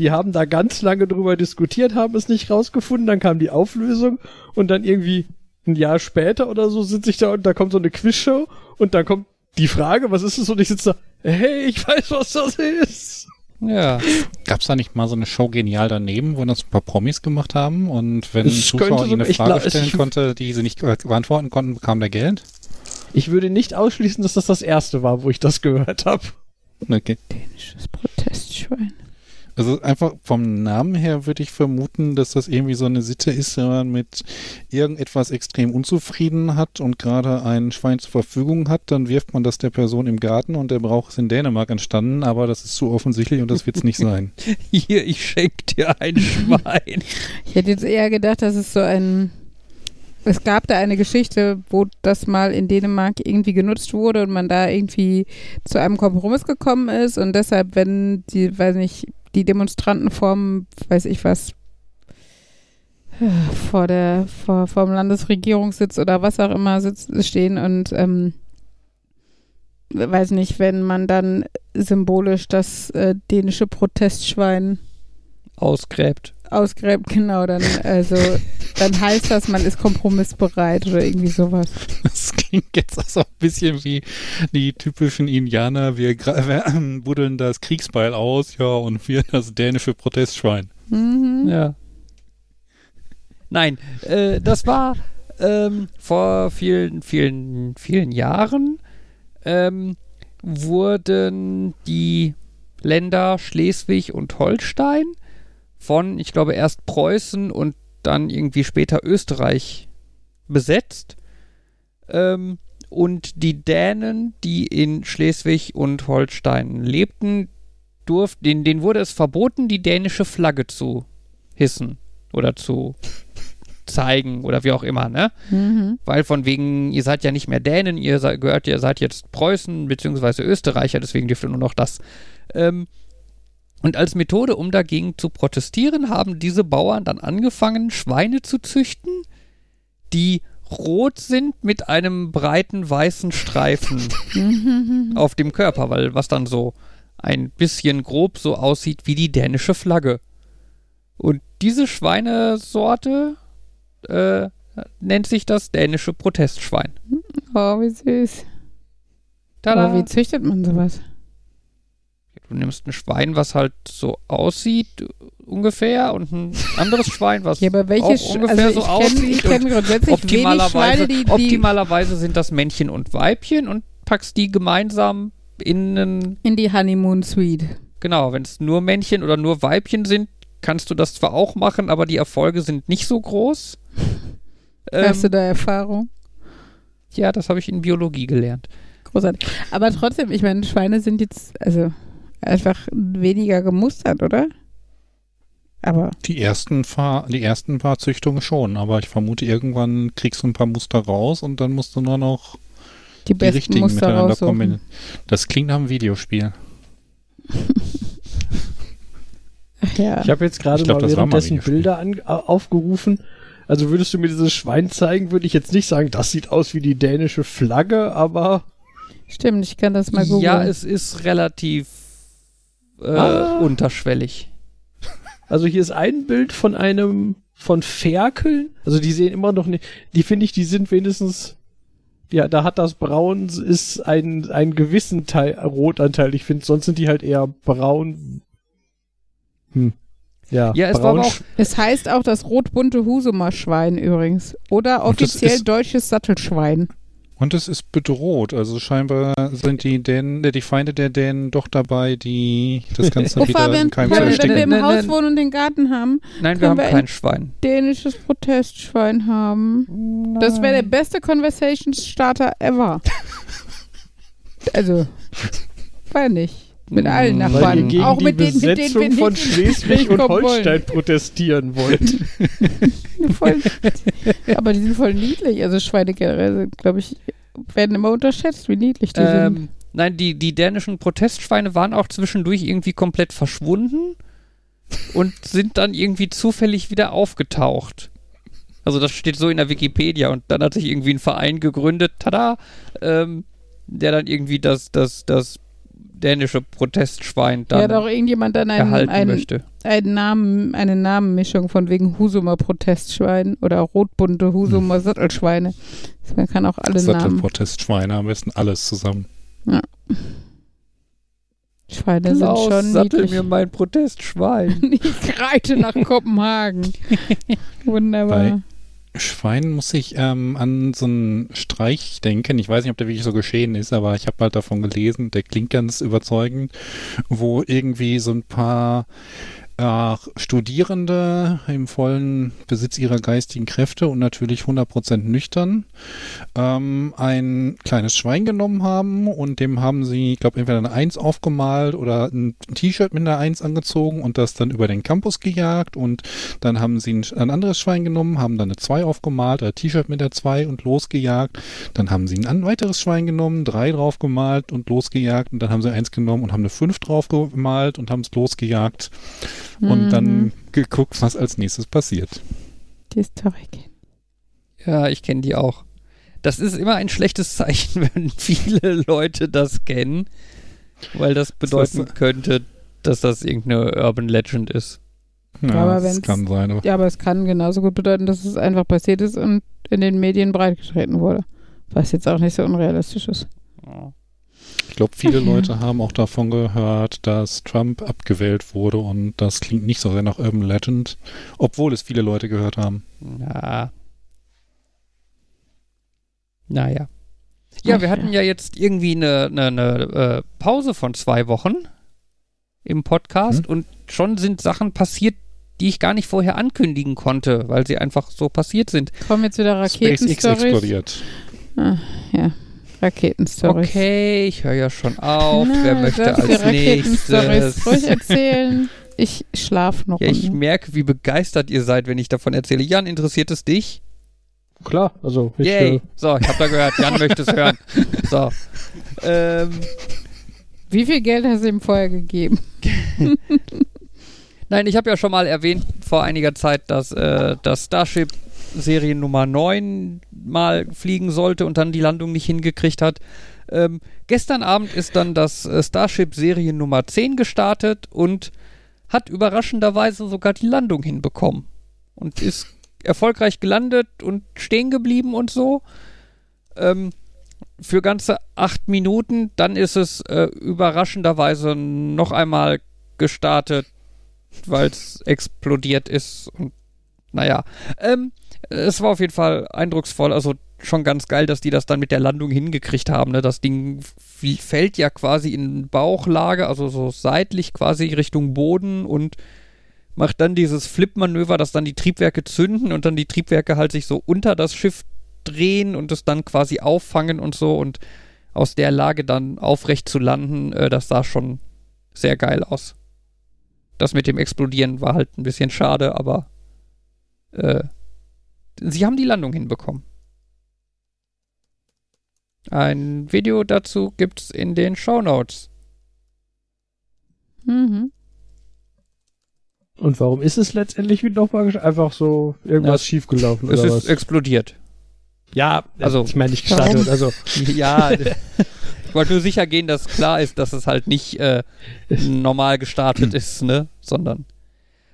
Speaker 4: Die haben da ganz lange drüber diskutiert, haben es nicht rausgefunden, dann kam die Auflösung und dann irgendwie ein Jahr später oder so sitze ich da und da kommt so eine Quizshow und dann kommt die Frage, was ist es? Und ich sitze da, hey, ich weiß, was das ist.
Speaker 2: Ja.
Speaker 3: Gab es da nicht mal so eine Show genial daneben, wo das ein paar Promis gemacht haben und wenn ein
Speaker 4: Es
Speaker 3: Zuschauer eine
Speaker 4: so- ich
Speaker 3: Frage
Speaker 4: glaub,
Speaker 3: stellen konnte, die sie nicht beantworten konnten, bekam der Geld?
Speaker 4: Ich würde nicht ausschließen, dass das das erste war, wo ich das gehört habe.
Speaker 3: Okay.
Speaker 1: Dänisches Protestschwein.
Speaker 3: Also einfach vom Namen her würde ich vermuten, dass das irgendwie so eine Sitte ist, wenn man mit irgendetwas extrem unzufrieden hat und gerade ein Schwein zur Verfügung hat, dann wirft man das der Person im Garten und der Brauch ist in Dänemark entstanden, aber das ist zu offensichtlich und das wird es nicht sein.
Speaker 2: Hier, ich schenke dir ein Schwein.
Speaker 1: Ich hätte jetzt eher gedacht, dass es so ein. Es gab da eine Geschichte, wo das mal in Dänemark irgendwie genutzt wurde und man da irgendwie zu einem Kompromiss gekommen ist und deshalb, wenn die, weiß nicht, die Demonstranten vorm, weiß ich was, vor der, vor, vor dem Landesregierungssitz oder was auch immer sitzen, stehen und ähm, weiß nicht, wenn man dann symbolisch das äh, dänische Protestschwein
Speaker 2: Ausgräbt.
Speaker 1: Ausgräbt, genau, dann, also, dann heißt das, man ist kompromissbereit oder irgendwie sowas.
Speaker 3: Das klingt jetzt auch so ein bisschen wie die typischen Indianer. Wir, gra- wir ähm, buddeln das Kriegsbeil aus, ja, und wir das dänische Protestschwein.
Speaker 1: Mhm.
Speaker 2: Ja. Nein, äh, das war ähm, vor vielen, vielen, vielen Jahren ähm, wurden die Länder Schleswig und Holstein von, ich glaube, erst Preußen und dann irgendwie später Österreich besetzt. Ähm, und die Dänen, die in Schleswig und Holstein lebten, durften, denen, denen wurde es verboten, die dänische Flagge zu hissen oder zu zeigen oder wie auch immer, ne?
Speaker 1: Mhm.
Speaker 2: Weil von wegen, ihr seid ja nicht mehr Dänen, ihr seid, gehört, ihr seid jetzt Preußen bzw. Österreicher, deswegen dürft ihr nur noch das. Ähm, und als Methode, um dagegen zu protestieren, haben diese Bauern dann angefangen, Schweine zu züchten, die rot sind mit einem breiten weißen Streifen auf dem Körper, weil was dann so ein bisschen grob so aussieht wie die dänische Flagge. Und diese Schweinesorte äh, nennt sich das dänische Protestschwein.
Speaker 1: Oh, wie süß.
Speaker 2: Tada.
Speaker 1: Aber wie züchtet man sowas?
Speaker 2: Du nimmst ein Schwein, was halt so aussieht äh, ungefähr und ein anderes Schwein, was
Speaker 1: Ja, aber welche
Speaker 2: auch ungefähr
Speaker 1: also
Speaker 2: so
Speaker 1: ich kenn-
Speaker 2: aussieht.
Speaker 1: ich kenn
Speaker 2: und
Speaker 1: grundsätzlich
Speaker 2: optimalerweise,
Speaker 1: Schweine, die- die-
Speaker 2: optimalerweise sind das Männchen und Weibchen und packst die gemeinsam in einen
Speaker 1: In die Honeymoon Suite.
Speaker 2: Genau, wenn es nur Männchen oder nur Weibchen sind, kannst du das zwar auch machen, aber die Erfolge sind nicht so groß.
Speaker 1: Hast du
Speaker 2: Ähm,
Speaker 1: da Erfahrung?
Speaker 2: ja, das habe ich in Biologie gelernt.
Speaker 1: Großartig. Aber trotzdem, ich meine, Schweine sind jetzt, also einfach weniger gemustert, oder? Aber
Speaker 3: Die ersten, Fahr die ersten paar Züchtungen schon, aber ich vermute, irgendwann kriegst du ein paar Muster raus und dann musst du nur noch
Speaker 1: die
Speaker 3: die richtigen
Speaker 1: Muster
Speaker 3: miteinander
Speaker 1: raussuchen.
Speaker 3: kombinieren. Das klingt nach einem Videospiel.
Speaker 1: Ach ja.
Speaker 4: Ich habe jetzt gerade mal
Speaker 3: mal
Speaker 4: währenddessen
Speaker 3: Videospiel.
Speaker 4: Bilder an, au- aufgerufen. Also würdest du mir dieses Schwein zeigen, würde ich jetzt nicht sagen, das sieht aus wie die dänische Flagge, aber
Speaker 1: Stimmt, ich kann das mal googeln.
Speaker 2: Ja, es ist relativ äh,
Speaker 4: Ah.
Speaker 2: unterschwellig.
Speaker 4: also hier ist ein Bild von einem von Ferkeln. Also die sehen immer noch nicht, die finde ich, die sind wenigstens ja, da hat das Braun ist ein ein gewissen Teil Rotanteil. Ich finde, sonst sind die halt eher braun. Hm. Ja,
Speaker 2: Ja, es war
Speaker 4: braun
Speaker 2: auch,
Speaker 1: Es heißt auch das rotbunte Husumer Schwein übrigens. Oder offiziell deutsches Sattelschwein.
Speaker 3: Und es ist bedroht. Also scheinbar sind die Dänen, äh, die Feinde der Dänen doch dabei, die das Ganze
Speaker 1: Oh,
Speaker 3: wieder
Speaker 1: Fabian,
Speaker 3: in Keim zu
Speaker 1: Fabian, wenn wir
Speaker 3: ersticken.
Speaker 1: im
Speaker 2: Nein,
Speaker 1: Haus
Speaker 2: nein.
Speaker 1: wohnen und den Garten haben,
Speaker 2: nein, wir haben
Speaker 1: wir
Speaker 2: kein
Speaker 1: ein-
Speaker 2: Schwein.
Speaker 1: dänisches Protestschwein haben. Das wäre der beste Conversation Starter ever. also, weiß nicht. Mit allen
Speaker 2: Weil
Speaker 4: weil
Speaker 1: Nachbarn.
Speaker 4: ihr gegen
Speaker 1: auch
Speaker 4: die
Speaker 1: mit denen, mit denen
Speaker 4: Besetzung
Speaker 1: wir
Speaker 4: von Schleswig und Holstein protestieren wollt.
Speaker 1: wollen. Voll, aber die sind voll niedlich. Also Schweine generell sind, glaube ich, werden immer unterschätzt, wie niedlich die sind.
Speaker 2: Ähm, nein, die, die dänischen Protestschweine waren auch zwischendurch irgendwie komplett verschwunden und sind dann irgendwie zufällig wieder aufgetaucht. Also das steht so in der Wikipedia und dann hat sich irgendwie ein Verein gegründet, tada, ähm, der dann irgendwie das, das, das dänische Protestschwein
Speaker 1: Ja,
Speaker 2: dann
Speaker 1: hat auch irgendjemand dann einen,
Speaker 2: erhalten
Speaker 1: einen,
Speaker 2: möchte.
Speaker 1: einen Namen, eine Namenmischung von wegen Husumer Protestschwein oder rotbunte Husumer Sattelschweine. Man kann auch alle Namen.
Speaker 3: Sattelprotestschweine, am besten alles zusammen.
Speaker 1: Schweine sind
Speaker 2: Klaus,
Speaker 1: schon
Speaker 2: sattel
Speaker 1: niedlich.
Speaker 2: mir mein Protestschwein.
Speaker 1: Ich reite nach Kopenhagen. Wunderbar.
Speaker 3: Schwein muss ich ähm, an so einen Streich denken. Ich weiß nicht, ob der wirklich so geschehen ist, aber ich habe halt davon gelesen, der klingt ganz überzeugend, wo irgendwie so ein paar äh, Studierende im vollen Besitz ihrer geistigen Kräfte und natürlich 100% nüchtern ähm, ein kleines Schwein genommen haben und dem haben sie, ich glaube, entweder eine Eins aufgemalt oder ein T-Shirt mit einer Eins angezogen und das dann über den Campus gejagt und dann haben sie ein, ein anderes Schwein genommen, haben dann eine Zwei aufgemalt oder T-Shirt mit der Zwei und losgejagt. Dann haben sie ein weiteres Schwein genommen, drei draufgemalt und losgejagt und dann haben sie eins genommen und haben eine Fünf draufgemalt und haben es losgejagt und
Speaker 1: Mhm.
Speaker 3: dann geguckt, was als nächstes passiert.
Speaker 1: Die Story kennen.
Speaker 2: Ja, ich kenne die auch. Das ist immer ein schlechtes Zeichen, wenn viele Leute das kennen, weil das bedeuten
Speaker 3: das-
Speaker 2: könnte, dass das irgendeine Urban Legend ist.
Speaker 3: Ja,
Speaker 1: Aber
Speaker 3: das kann sein. Aber
Speaker 1: Ja, aber es kann genauso gut bedeuten, dass es einfach passiert ist und in den Medien breitgetreten wurde. Was jetzt auch nicht so unrealistisch ist.
Speaker 2: Ja.
Speaker 3: Ich glaube, viele
Speaker 1: ja.
Speaker 3: Leute haben auch davon gehört, dass Trump abgewählt wurde und das klingt nicht so sehr nach Urban Legend, obwohl es viele Leute gehört haben.
Speaker 2: Na. Naja. Ja,
Speaker 1: Ach
Speaker 2: wir
Speaker 1: ja.
Speaker 2: hatten ja jetzt irgendwie eine, eine, eine äh, Pause von zwei Wochen im Podcast und schon sind Sachen passiert, die ich gar nicht vorher ankündigen konnte, weil sie einfach so passiert sind.
Speaker 1: Kommen jetzt wieder
Speaker 3: SpaceX
Speaker 1: Raketenstories.
Speaker 3: explodiert.
Speaker 1: Ah, ja, Raketenstories.
Speaker 2: Okay, ich höre ja schon auf.
Speaker 1: Na,
Speaker 2: Wer möchte als nächstes?
Speaker 1: ruhig erzählen. Ich schlaf noch.
Speaker 2: Ja, ich merke, wie begeistert ihr seid, wenn ich davon erzähle. Jan, interessiert es dich?
Speaker 4: Klar, also ich,
Speaker 2: Yay.
Speaker 4: äh,
Speaker 2: So, ich habe da gehört, Jan möchte es hören. So. Ähm,
Speaker 1: Wie viel Geld hast du ihm vorher gegeben?
Speaker 2: nein, ich habe ja schon mal erwähnt vor einiger Zeit, dass äh, das Starship Serie Nummer 9 mal fliegen sollte und dann die Landung nicht hingekriegt hat. Ähm, gestern Abend ist dann das äh, Starship Serie Nummer 10 gestartet und hat überraschenderweise sogar die Landung hinbekommen. Und ist erfolgreich gelandet und stehen geblieben und so. Ähm, für ganze acht Minuten. Dann ist es äh, überraschenderweise noch einmal gestartet, weil es explodiert ist. Und naja, ähm, es war auf jeden Fall eindrucksvoll. Also schon ganz geil, dass die das dann mit der Landung hingekriegt haben. Ne? Das Ding fällt ja quasi in Bauchlage, also so seitlich quasi Richtung Boden und macht dann dieses Flip-Manöver, dass dann die Triebwerke zünden und dann die Triebwerke halt sich so unter das Schiff drehen und es dann quasi auffangen und so und aus der Lage dann aufrecht zu landen, äh, das sah schon sehr geil aus. Das mit dem Explodieren war halt ein bisschen schade, aber äh, sie haben die Landung hinbekommen. Ein Video dazu gibt's in den Shownotes.
Speaker 1: Mhm.
Speaker 4: und warum ist es letztendlich wie nochmal gesch- einfach so irgendwas
Speaker 2: Ja,
Speaker 4: schiefgelaufen
Speaker 2: Es
Speaker 4: oder
Speaker 2: ist
Speaker 4: was?
Speaker 2: explodiert.
Speaker 4: ja,
Speaker 2: also-
Speaker 4: also ich meine nicht gestartet, also
Speaker 2: ja, ich wollte nur sicher gehen, dass klar ist, dass es halt nicht äh, normal gestartet ist, ne, sondern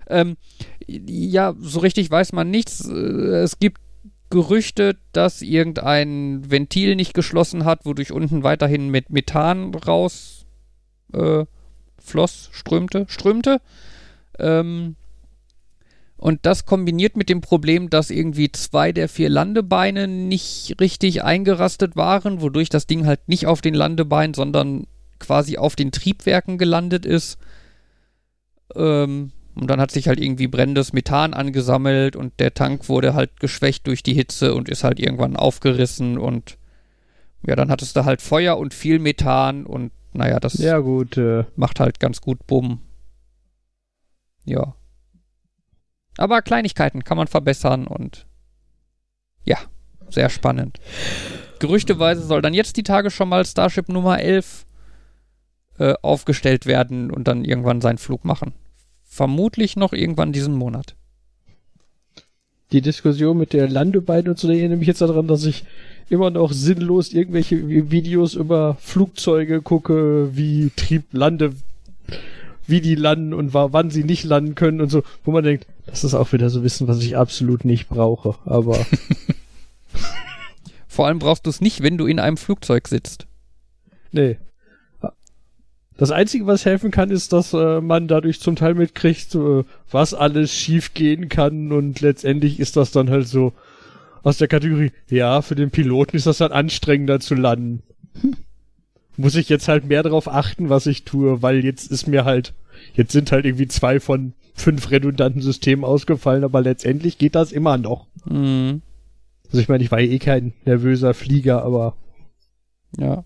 Speaker 2: ähm, ja, so richtig weiß man nichts. Äh, Es gibt Gerüchte, dass irgendein Ventil nicht geschlossen hat, wodurch unten weiterhin mit Methan raus äh, floss, strömte, strömte. Ähm, und das kombiniert mit dem Problem, dass irgendwie zwei der vier Landebeine nicht richtig eingerastet waren, wodurch das Ding halt nicht auf den Landebeinen, sondern quasi auf den Triebwerken gelandet ist. Ähm, und dann hat sich halt irgendwie brennendes Methan angesammelt und der Tank wurde halt geschwächt durch die Hitze und ist halt irgendwann aufgerissen und ja, dann hattest du halt Feuer und viel Methan und naja, das
Speaker 4: ja gut, äh,
Speaker 2: macht halt ganz gut Bumm. Ja. Aber Kleinigkeiten kann man verbessern und ja, sehr spannend. Gerüchteweise soll dann jetzt die Tage schon mal Starship Nummer 11 äh, aufgestellt werden und dann irgendwann seinen Flug machen. Vermutlich noch irgendwann diesen Monat.
Speaker 4: die Diskussion mit der Landebeine und so, da erinnere mich jetzt daran, dass ich immer noch sinnlos irgendwelche Videos über Flugzeuge gucke, wie Trieb, Lande, wie die landen und wa wann sie nicht landen können und so, wo man denkt, das ist auch wieder so Wissen, was ich absolut nicht brauche. Aber
Speaker 2: Vor allem brauchst du es nicht, wenn du in einem Flugzeug sitzt.
Speaker 4: nee. Das Einzige, was helfen kann, ist, dass äh, man dadurch zum Teil mitkriegt, äh, was alles schief gehen kann und letztendlich ist das dann halt so, aus der Kategorie, ja, für den Piloten ist das dann anstrengender zu landen. Muss ich jetzt halt mehr darauf achten, was ich tue, weil jetzt ist mir halt, jetzt sind halt irgendwie zwei von fünf redundanten Systemen ausgefallen, aber letztendlich geht das immer noch.
Speaker 2: Mhm.
Speaker 4: Also ich meine, ich war ja eh kein nervöser Flieger, aber
Speaker 2: Ja.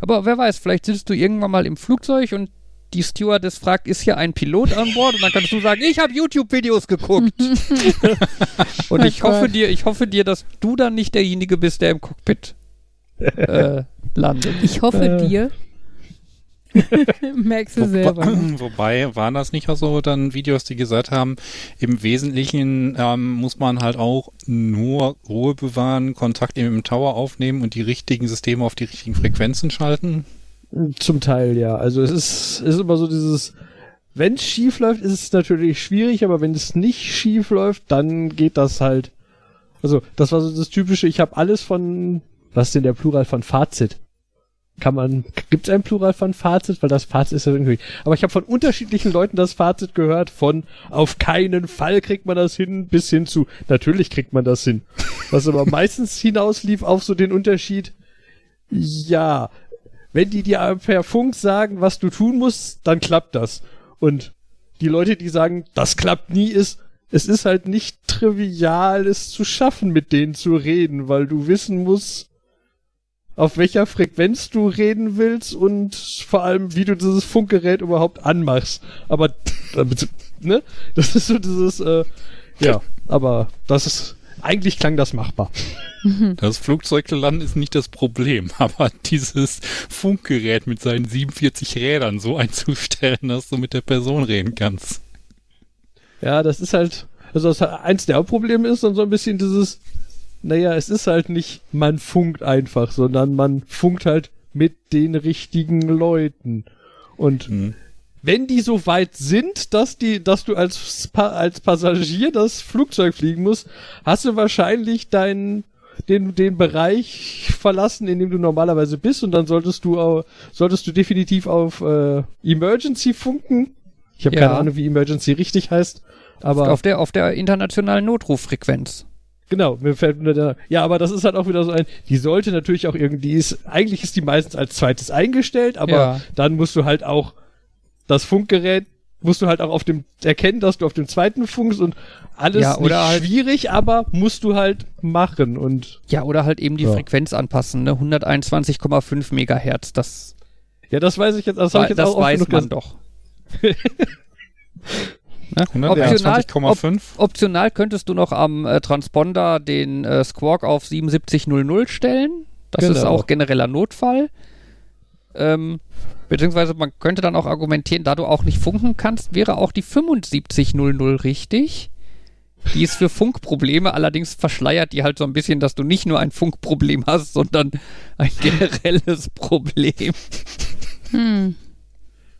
Speaker 2: Aber wer weiß, vielleicht sitzt du irgendwann mal im Flugzeug und die Stewardess fragt, ist hier ein Pilot an Bord? Und dann kannst du sagen, ich habe YouTube-Videos geguckt. und ich
Speaker 1: Oh
Speaker 2: hoffe
Speaker 1: Gott.
Speaker 2: dir, ich hoffe dir, dass du dann nicht derjenige bist, der im Cockpit äh, landet.
Speaker 1: Ich hoffe
Speaker 4: Äh.
Speaker 1: dir. Merkst du selber. ne?
Speaker 3: Wobei waren das nicht auch so dann Videos, die gesagt haben, im Wesentlichen ähm, muss man halt auch nur Ruhe bewahren, Kontakt eben im Tower aufnehmen und die richtigen Systeme auf die richtigen Frequenzen schalten.
Speaker 4: Zum Teil, ja. Also es ist, ist immer so dieses, wenn es schief läuft, ist es natürlich schwierig, aber wenn es nicht schief läuft, dann geht das halt. Also das war so das Typische, ich habe alles von, was ist denn der Plural von Fazit? Kann man, gibt es ein Plural von Fazit? Weil das Fazit ist ja irgendwie. Aber ich habe von unterschiedlichen Leuten das Fazit gehört, von auf keinen Fall kriegt man das hin, bis hin zu, natürlich kriegt man das hin. Was aber meistens hinauslief auf so den Unterschied, ja, wenn die dir per Funk sagen, was du tun musst, dann klappt das. Und die Leute, die sagen, das klappt nie, ist, es ist halt nicht trivial, es zu schaffen, mit denen zu reden, weil du wissen musst, auf welcher Frequenz du reden willst und vor allem, wie du dieses Funkgerät überhaupt anmachst. Aber, ne? Das ist so dieses, äh, ja, aber das ist, eigentlich klang das machbar.
Speaker 3: Das Flugzeuglanden ist nicht das Problem, aber dieses Funkgerät mit seinen 47 Rädern so einzustellen, dass du mit der Person reden kannst.
Speaker 4: Ja, das ist halt, also das eins der Hauptprobleme ist dann so ein bisschen dieses, naja, es ist halt nicht, man funkt einfach, sondern man funkt halt mit den richtigen Leuten. Und
Speaker 3: Hm.
Speaker 4: wenn die so weit sind, dass die, dass du als, als Passagier das Flugzeug fliegen musst, hast du wahrscheinlich deinen den, den Bereich verlassen, in dem du normalerweise bist und dann solltest du au- solltest du definitiv auf äh, Emergency funken. Ich habe
Speaker 2: Ja.
Speaker 4: keine Ahnung, wie Emergency richtig heißt, aber
Speaker 2: auf, der, auf der internationalen Notruffrequenz.
Speaker 4: Genau, mir fällt nur der. Ja, aber das ist halt auch wieder so ein. Die sollte natürlich auch irgendwie ist. Eigentlich ist die meistens als zweites eingestellt, aber
Speaker 2: Ja.
Speaker 4: dann musst du halt auch das Funkgerät musst du halt auch auf dem erkennen, dass du auf dem zweiten funkst und alles
Speaker 2: Ja, oder halt-
Speaker 4: schwierig, aber musst du halt machen und
Speaker 2: Ja, oder halt eben die
Speaker 4: Ja.
Speaker 2: Frequenz anpassen, ne? 121,5 Megahertz, das,
Speaker 4: ja, das weiß ich jetzt. Das, hab ich jetzt
Speaker 2: das
Speaker 4: auch
Speaker 2: weiß man doch. ne? Optional, op
Speaker 3: 120,5.
Speaker 2: optional könntest du noch am äh, Transponder den äh, Squawk auf 7700 stellen. Das ist
Speaker 4: Genau.
Speaker 2: auch genereller Notfall. Ähm, beziehungsweise man könnte dann auch argumentieren, da du auch nicht funken kannst, wäre auch die 7500 richtig. Die ist für Funkprobleme, allerdings verschleiert die halt so ein bisschen, dass du nicht nur ein Funkproblem hast, sondern ein generelles Problem.
Speaker 1: Hm.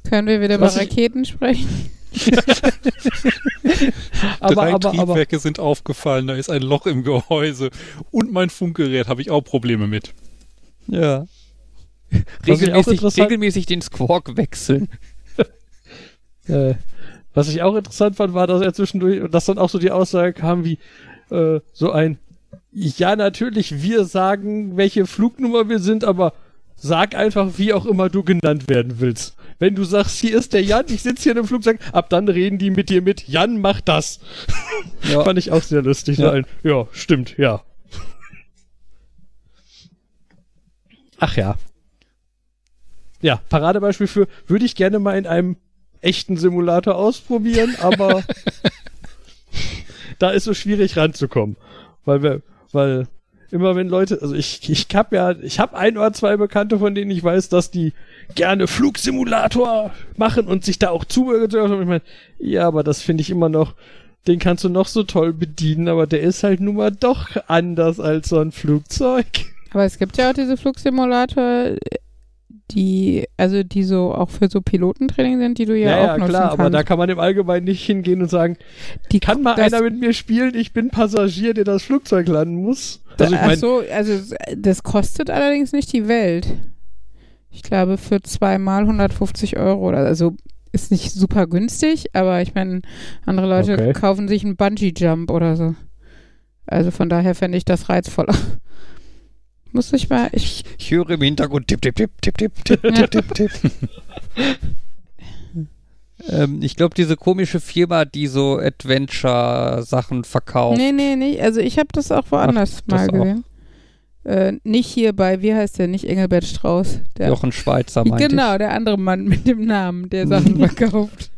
Speaker 1: Können wir wieder
Speaker 4: Was
Speaker 1: über
Speaker 4: ich-
Speaker 1: Raketen sprechen?
Speaker 4: aber,
Speaker 3: Drei
Speaker 4: aber, aber,
Speaker 3: Triebwerke sind aufgefallen, da ist ein Loch im Gehäuse und mein Funkgerät habe ich auch Probleme mit.
Speaker 2: Ja. Regelmäßig, regelmäßig den Squawk wechseln.
Speaker 4: Äh, was ich auch interessant fand, war, dass er zwischendurch, dass dann auch so die Aussage kam wie äh, so ein Ja, natürlich, wir sagen, welche Flugnummer wir sind, aber sag einfach, wie auch immer du genannt werden willst. Wenn du sagst, hier ist der Jan, ich sitze hier in einem Flugzeug, ab dann reden die mit dir mit, Jan, mach das.
Speaker 2: Ja.
Speaker 4: Fand ich auch sehr lustig.
Speaker 2: Ja.
Speaker 4: so ein, ja stimmt, ja. Ach ja. Ja, Paradebeispiel für, würde ich gerne mal in einem echten Simulator ausprobieren, aber da ist so schwierig ranzukommen. Weil wir, weil immer wenn Leute, also ich, ich hab ja, ich habe ein oder zwei Bekannte, von denen ich weiß, dass die gerne Flugsimulator machen und sich da auch Zubehör ich meine, ja, aber das finde ich immer noch, den kannst du noch so toll bedienen, aber der ist halt nun mal doch anders als so ein Flugzeug.
Speaker 1: Aber es gibt ja auch diese Flugsimulator, die, also die so auch für so Pilotentraining sind, die du ja, auch nutzen
Speaker 4: klar,
Speaker 1: kannst.
Speaker 4: aber da kann man im Allgemeinen nicht hingehen und sagen,
Speaker 1: die
Speaker 4: kann mal einer mit mir spielen, ich bin Passagier, der das Flugzeug landen muss. Also ich
Speaker 1: ach
Speaker 4: meine,
Speaker 1: so, also das kostet allerdings nicht die Welt. Ich glaube für zweimal 150 Euro oder also ist nicht super günstig, aber ich meine, andere Leute
Speaker 4: Okay.
Speaker 1: kaufen sich einen Bungee Jump oder so. Also von daher fände ich das reizvoller. Muss ich mal, ich,
Speaker 2: Ich höre im Hintergrund tipp, tipp, tipp, tipp, tipp, tipp, tipp, tipp, tipp. ähm, ich glaube, diese komische Firma, die so Adventure-Sachen verkauft.
Speaker 1: nee, nee, nee, also ich habe das auch woanders
Speaker 2: Ach,
Speaker 1: mal gesehen. Äh, nicht hier bei, wie heißt der, nicht Engelbert Strauß. Der,
Speaker 2: Jochen Schweizer meinte
Speaker 1: genau, der andere Mann mit dem Namen, der Sachen verkauft.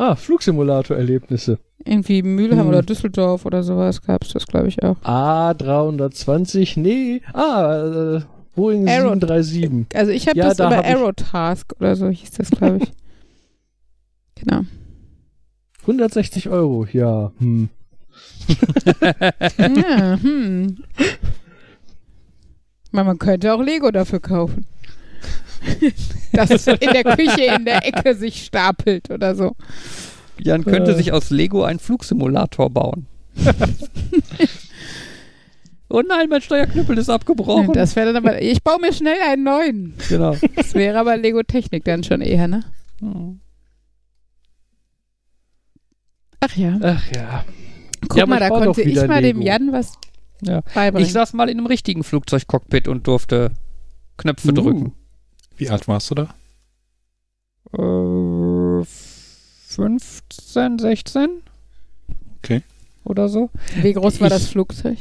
Speaker 4: Ah, Flugsimulator-Erlebnisse.
Speaker 1: Irgendwie Mülheim
Speaker 4: Hm.
Speaker 1: oder Düsseldorf oder sowas gab es das, glaube ich, auch.
Speaker 4: A320, nee. Ah, äh, Boeing
Speaker 1: Aero-
Speaker 4: 737.
Speaker 1: Also ich habe
Speaker 4: Ja,
Speaker 1: das
Speaker 4: da
Speaker 1: über
Speaker 4: hab
Speaker 1: Aerotask oder so hieß das, glaube ich. genau.
Speaker 4: 160 Euro, ja. Hm.
Speaker 1: Ja, hm. Man, man könnte auch Lego dafür kaufen. das ist in der Küche in der Ecke sich stapelt oder so.
Speaker 2: Jan könnte
Speaker 4: Äh.
Speaker 2: sich aus Lego einen Flugsimulator bauen. oh nein, mein Steuerknüppel ist abgebrochen.
Speaker 1: Das wäre dann aber. Ich baue mir schnell einen neuen.
Speaker 2: genau.
Speaker 1: Das wäre aber Lego Technik dann schon eher, ne?
Speaker 2: Hm.
Speaker 1: Ach ja.
Speaker 4: Ach ja.
Speaker 1: Guck
Speaker 4: Ja,
Speaker 1: mal, da konnte ich mal dem
Speaker 4: Lego.
Speaker 1: Jan was
Speaker 2: Ja.
Speaker 1: beibringen.
Speaker 2: Ich saß mal in einem richtigen Flugzeugcockpit und durfte Knöpfe
Speaker 4: Uh.
Speaker 2: drücken.
Speaker 3: Wie alt warst du da?
Speaker 2: Äh, 15, 16?
Speaker 3: Okay.
Speaker 2: Oder so.
Speaker 1: Wie groß war
Speaker 2: Ich-
Speaker 1: das Flugzeug?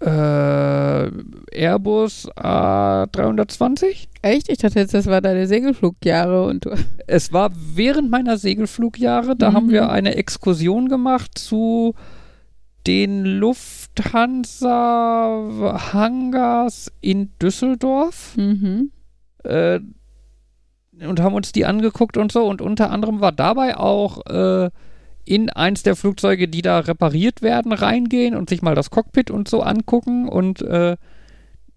Speaker 2: Äh, Airbus A320?
Speaker 1: Echt? Ich dachte jetzt, das war deine Segelflugjahre und du.
Speaker 2: Es war während meiner Segelflugjahre, da
Speaker 1: Mhm.
Speaker 2: haben wir eine Exkursion gemacht zu den Lufthansa-Hangars in Düsseldorf
Speaker 1: Mhm.
Speaker 2: Äh, und haben uns die angeguckt und so. Und unter anderem war dabei auch äh, in eins der Flugzeuge, die da repariert werden, reingehen und sich mal das Cockpit und so angucken. Und äh,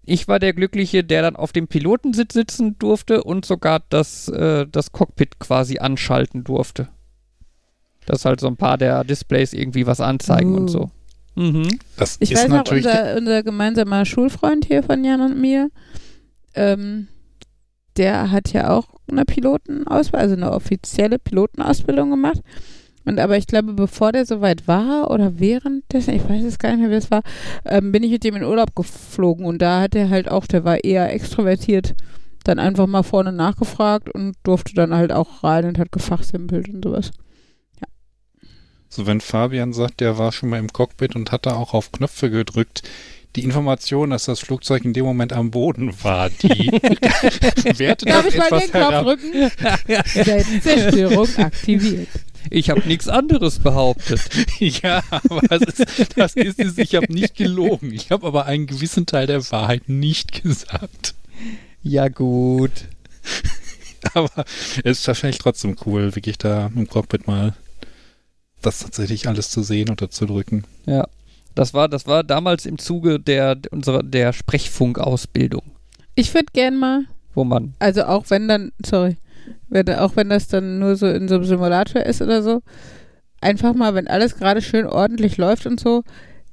Speaker 2: ich war der Glückliche, der dann auf dem Pilotensitz sitzen durfte und sogar das, äh, das Cockpit quasi anschalten durfte. Dass halt so ein paar der Displays irgendwie was anzeigen
Speaker 1: Uh.
Speaker 2: und so. Mhm.
Speaker 3: Das
Speaker 1: Ich
Speaker 3: ist
Speaker 1: weiß noch,
Speaker 3: natürlich.
Speaker 1: unser, unser gemeinsamer Schulfreund hier von Jan und mir, ähm, der hat ja auch eine Pilotenausbildung, also eine offizielle Pilotenausbildung gemacht. Und aber ich glaube, bevor der soweit war oder währenddessen, ich weiß es gar nicht mehr, wie es war, ähm, bin ich mit dem in Urlaub geflogen und da hat er halt auch, der war eher extrovertiert, dann einfach mal vorne nachgefragt und durfte dann halt auch rein und hat gefachsimpelt und sowas.
Speaker 3: So, wenn Fabian sagt, der war schon mal im Cockpit und hat da auch auf Knöpfe gedrückt, die Information, dass das Flugzeug in dem Moment am Boden war, die wertet
Speaker 1: Darf
Speaker 3: das
Speaker 1: ich mal
Speaker 3: etwas
Speaker 1: den Knopf drücken? Selbstzerstörung aktiviert.
Speaker 2: Ich habe nichts anderes behauptet.
Speaker 3: Ja, aber das ist, das ist es. Ich habe nicht gelogen. Ich habe aber einen gewissen Teil der Wahrheit nicht gesagt.
Speaker 2: Ja, gut.
Speaker 3: Aber es ist wahrscheinlich trotzdem cool, wirklich da im Cockpit mal das tatsächlich alles zu sehen oder zu drücken.
Speaker 2: Ja. Das war, das war damals im Zuge der, unserer, der Sprechfunkausbildung,
Speaker 1: Ich würde gern mal,
Speaker 2: wo man,
Speaker 1: also auch wenn dann, sorry, wenn, auch wenn das dann nur so in so einem Simulator ist oder so, einfach mal, wenn alles gerade schön ordentlich läuft und so,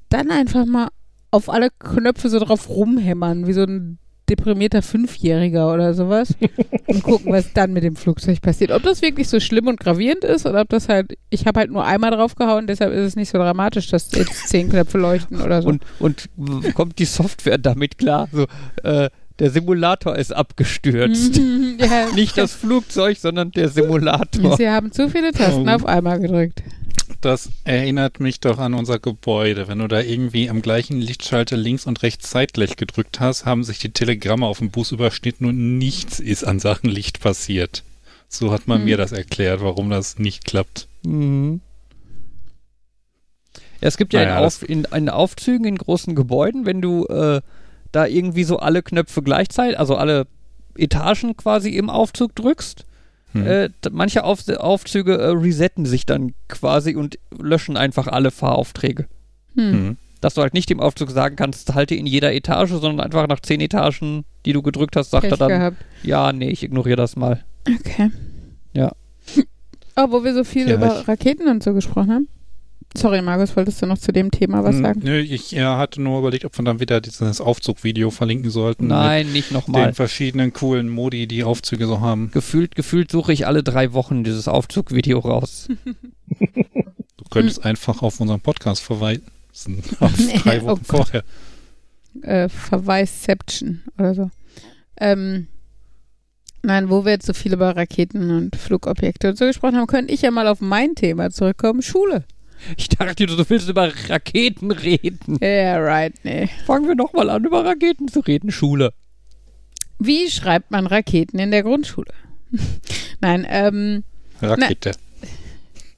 Speaker 1: dann einfach mal auf alle Knöpfe so drauf rumhämmern, wie so ein deprimierter Fünfjähriger oder sowas und gucken, was dann mit dem Flugzeug passiert. Ob das wirklich so schlimm und gravierend ist oder ob das halt, ich habe halt nur einmal draufgehauen, deshalb ist es nicht so dramatisch, dass jetzt zehn Knöpfe leuchten oder so.
Speaker 2: und, und kommt die Software damit klar? So, äh, der Simulator ist abgestürzt.
Speaker 1: Ja.
Speaker 2: Nicht das Flugzeug, sondern der Simulator.
Speaker 1: Sie haben zu viele Tasten
Speaker 3: Oh.
Speaker 1: auf einmal gedrückt.
Speaker 3: Das erinnert mich doch an unser Gebäude. Wenn du da irgendwie am gleichen Lichtschalter links und rechts zeitgleich gedrückt hast, haben sich die Telegramme auf dem Bus überschnitten und nichts ist an Sachen Licht passiert. So hat man
Speaker 1: Hm.
Speaker 3: mir das erklärt, warum das nicht klappt.
Speaker 2: Mhm. Ja, es gibt ja,
Speaker 3: Naja,
Speaker 2: in, Auf, in, in Aufzügen in großen Gebäuden, wenn du äh, da irgendwie so alle Knöpfe gleichzeitig, also alle Etagen quasi im Aufzug drückst,
Speaker 3: Hm.
Speaker 2: äh, manche Auf Aufzüge äh, resetten sich dann quasi und löschen einfach alle Fahraufträge.
Speaker 1: Hm.
Speaker 3: Hm.
Speaker 2: Dass du halt nicht dem Aufzug sagen kannst, halte in jeder Etage, sondern einfach nach zehn Etagen, die du gedrückt hast, sagt er
Speaker 1: Pech
Speaker 2: dann,
Speaker 1: gehabt.
Speaker 2: ja, nee, ich ignoriere das mal.
Speaker 1: Okay.
Speaker 2: Ja.
Speaker 1: Oh, wo wir so viel
Speaker 3: Ja,
Speaker 1: über Raketen und so gesprochen haben. Sorry, Markus, wolltest du noch zu dem Thema was
Speaker 3: Hm,
Speaker 1: sagen?
Speaker 3: Nö, ich ja, hatte nur überlegt, ob wir dann wieder dieses Aufzugvideo verlinken sollten.
Speaker 2: Nein, nicht nochmal.
Speaker 3: den verschiedenen coolen Modi, die Aufzüge so haben.
Speaker 2: Gefühlt, gefühlt suche ich alle drei Wochen dieses Aufzugvideo raus.
Speaker 3: Du könntest einfach auf unseren Podcast verweisen. auf drei
Speaker 1: Oh
Speaker 3: Wochen
Speaker 1: Gott.
Speaker 3: vorher.
Speaker 1: äh, Verweisception oder so. Ähm, nein, wo wir jetzt so viel über Raketen und Flugobjekte und so gesprochen haben, könnte ich ja mal auf mein Thema zurückkommen. Schule.
Speaker 2: Ich dachte, du willst über Raketen reden.
Speaker 1: Ja, yeah, right, nee.
Speaker 2: Fangen wir noch mal an, über Raketen zu reden. Schule.
Speaker 1: Wie schreibt man Raketen in der Grundschule? nein, ähm,
Speaker 3: Rakete.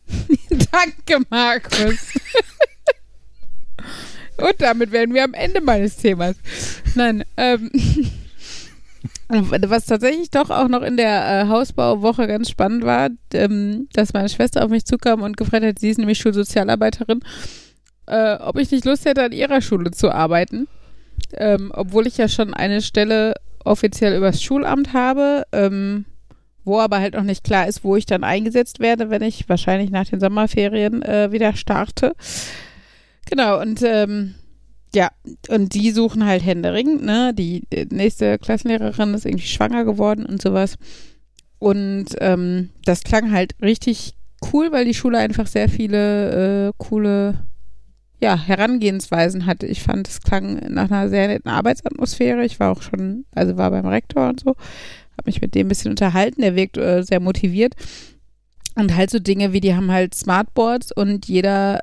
Speaker 1: danke, Markus. und damit wären wir am Ende meines Themas. Nein, ähm, was tatsächlich doch auch noch in der äh, Hausbauwoche ganz spannend war, ähm, dass meine Schwester auf mich zukam und gefragt hat, sie ist nämlich Schulsozialarbeiterin, äh, ob ich nicht Lust hätte, an ihrer Schule zu arbeiten. Ähm, obwohl ich ja schon eine Stelle offiziell übers Schulamt habe, ähm, wo aber halt noch nicht klar ist, wo ich dann eingesetzt werde, wenn ich wahrscheinlich nach den Sommerferien äh, wieder starte. Genau, und ähm, ja, und die suchen halt händeringend, ne? Die äh, nächste Klassenlehrerin ist irgendwie schwanger geworden und sowas. Und ähm, das klang halt richtig cool, weil die Schule einfach sehr viele äh, coole ja, Herangehensweisen hatte. Ich fand, es klang nach einer sehr netten Arbeitsatmosphäre. Ich war auch schon, also war beim Rektor und so, habe mich mit dem ein bisschen unterhalten. Der wirkt äh, sehr motiviert. Und halt so Dinge wie, die haben halt Smartboards und jeder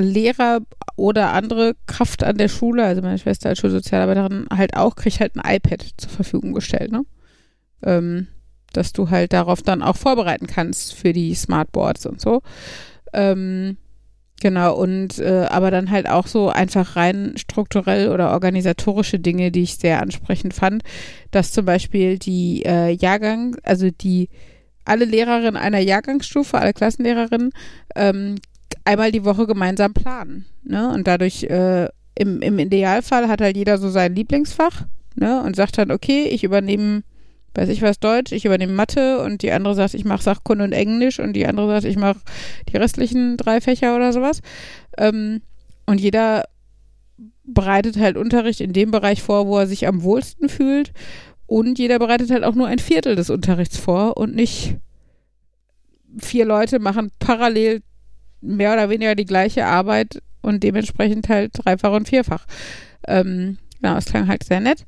Speaker 1: Lehrer oder andere Kraft an der Schule, also meine Schwester als Schulsozialarbeiterin halt auch, kriegt halt ein iPad zur Verfügung gestellt, ne? Ähm, dass du halt darauf dann auch vorbereiten kannst für die Smartboards und so. Ähm, genau, und äh, aber dann halt auch so einfach rein strukturell oder organisatorische Dinge, die ich sehr ansprechend fand, dass zum Beispiel die äh, Jahrgang, also die alle Lehrerinnen einer Jahrgangsstufe, alle Klassenlehrerinnen, ähm, einmal die Woche gemeinsam planen. Ne? Und dadurch, äh, im, im Idealfall hat halt jeder so sein Lieblingsfach ne? und sagt dann, okay, ich übernehme, weiß ich was, Deutsch, ich übernehme Mathe und die andere sagt, ich mache Sachkunde und Englisch und die andere sagt, ich mache die restlichen drei Fächer oder sowas. Ähm, und jeder bereitet halt Unterricht in dem Bereich vor, wo er sich am wohlsten fühlt. Und jeder bereitet halt auch nur ein Viertel des Unterrichts vor und nicht vier Leute machen parallel mehr oder weniger die gleiche Arbeit und dementsprechend halt dreifach und vierfach. Ähm, ja, es klang halt sehr nett.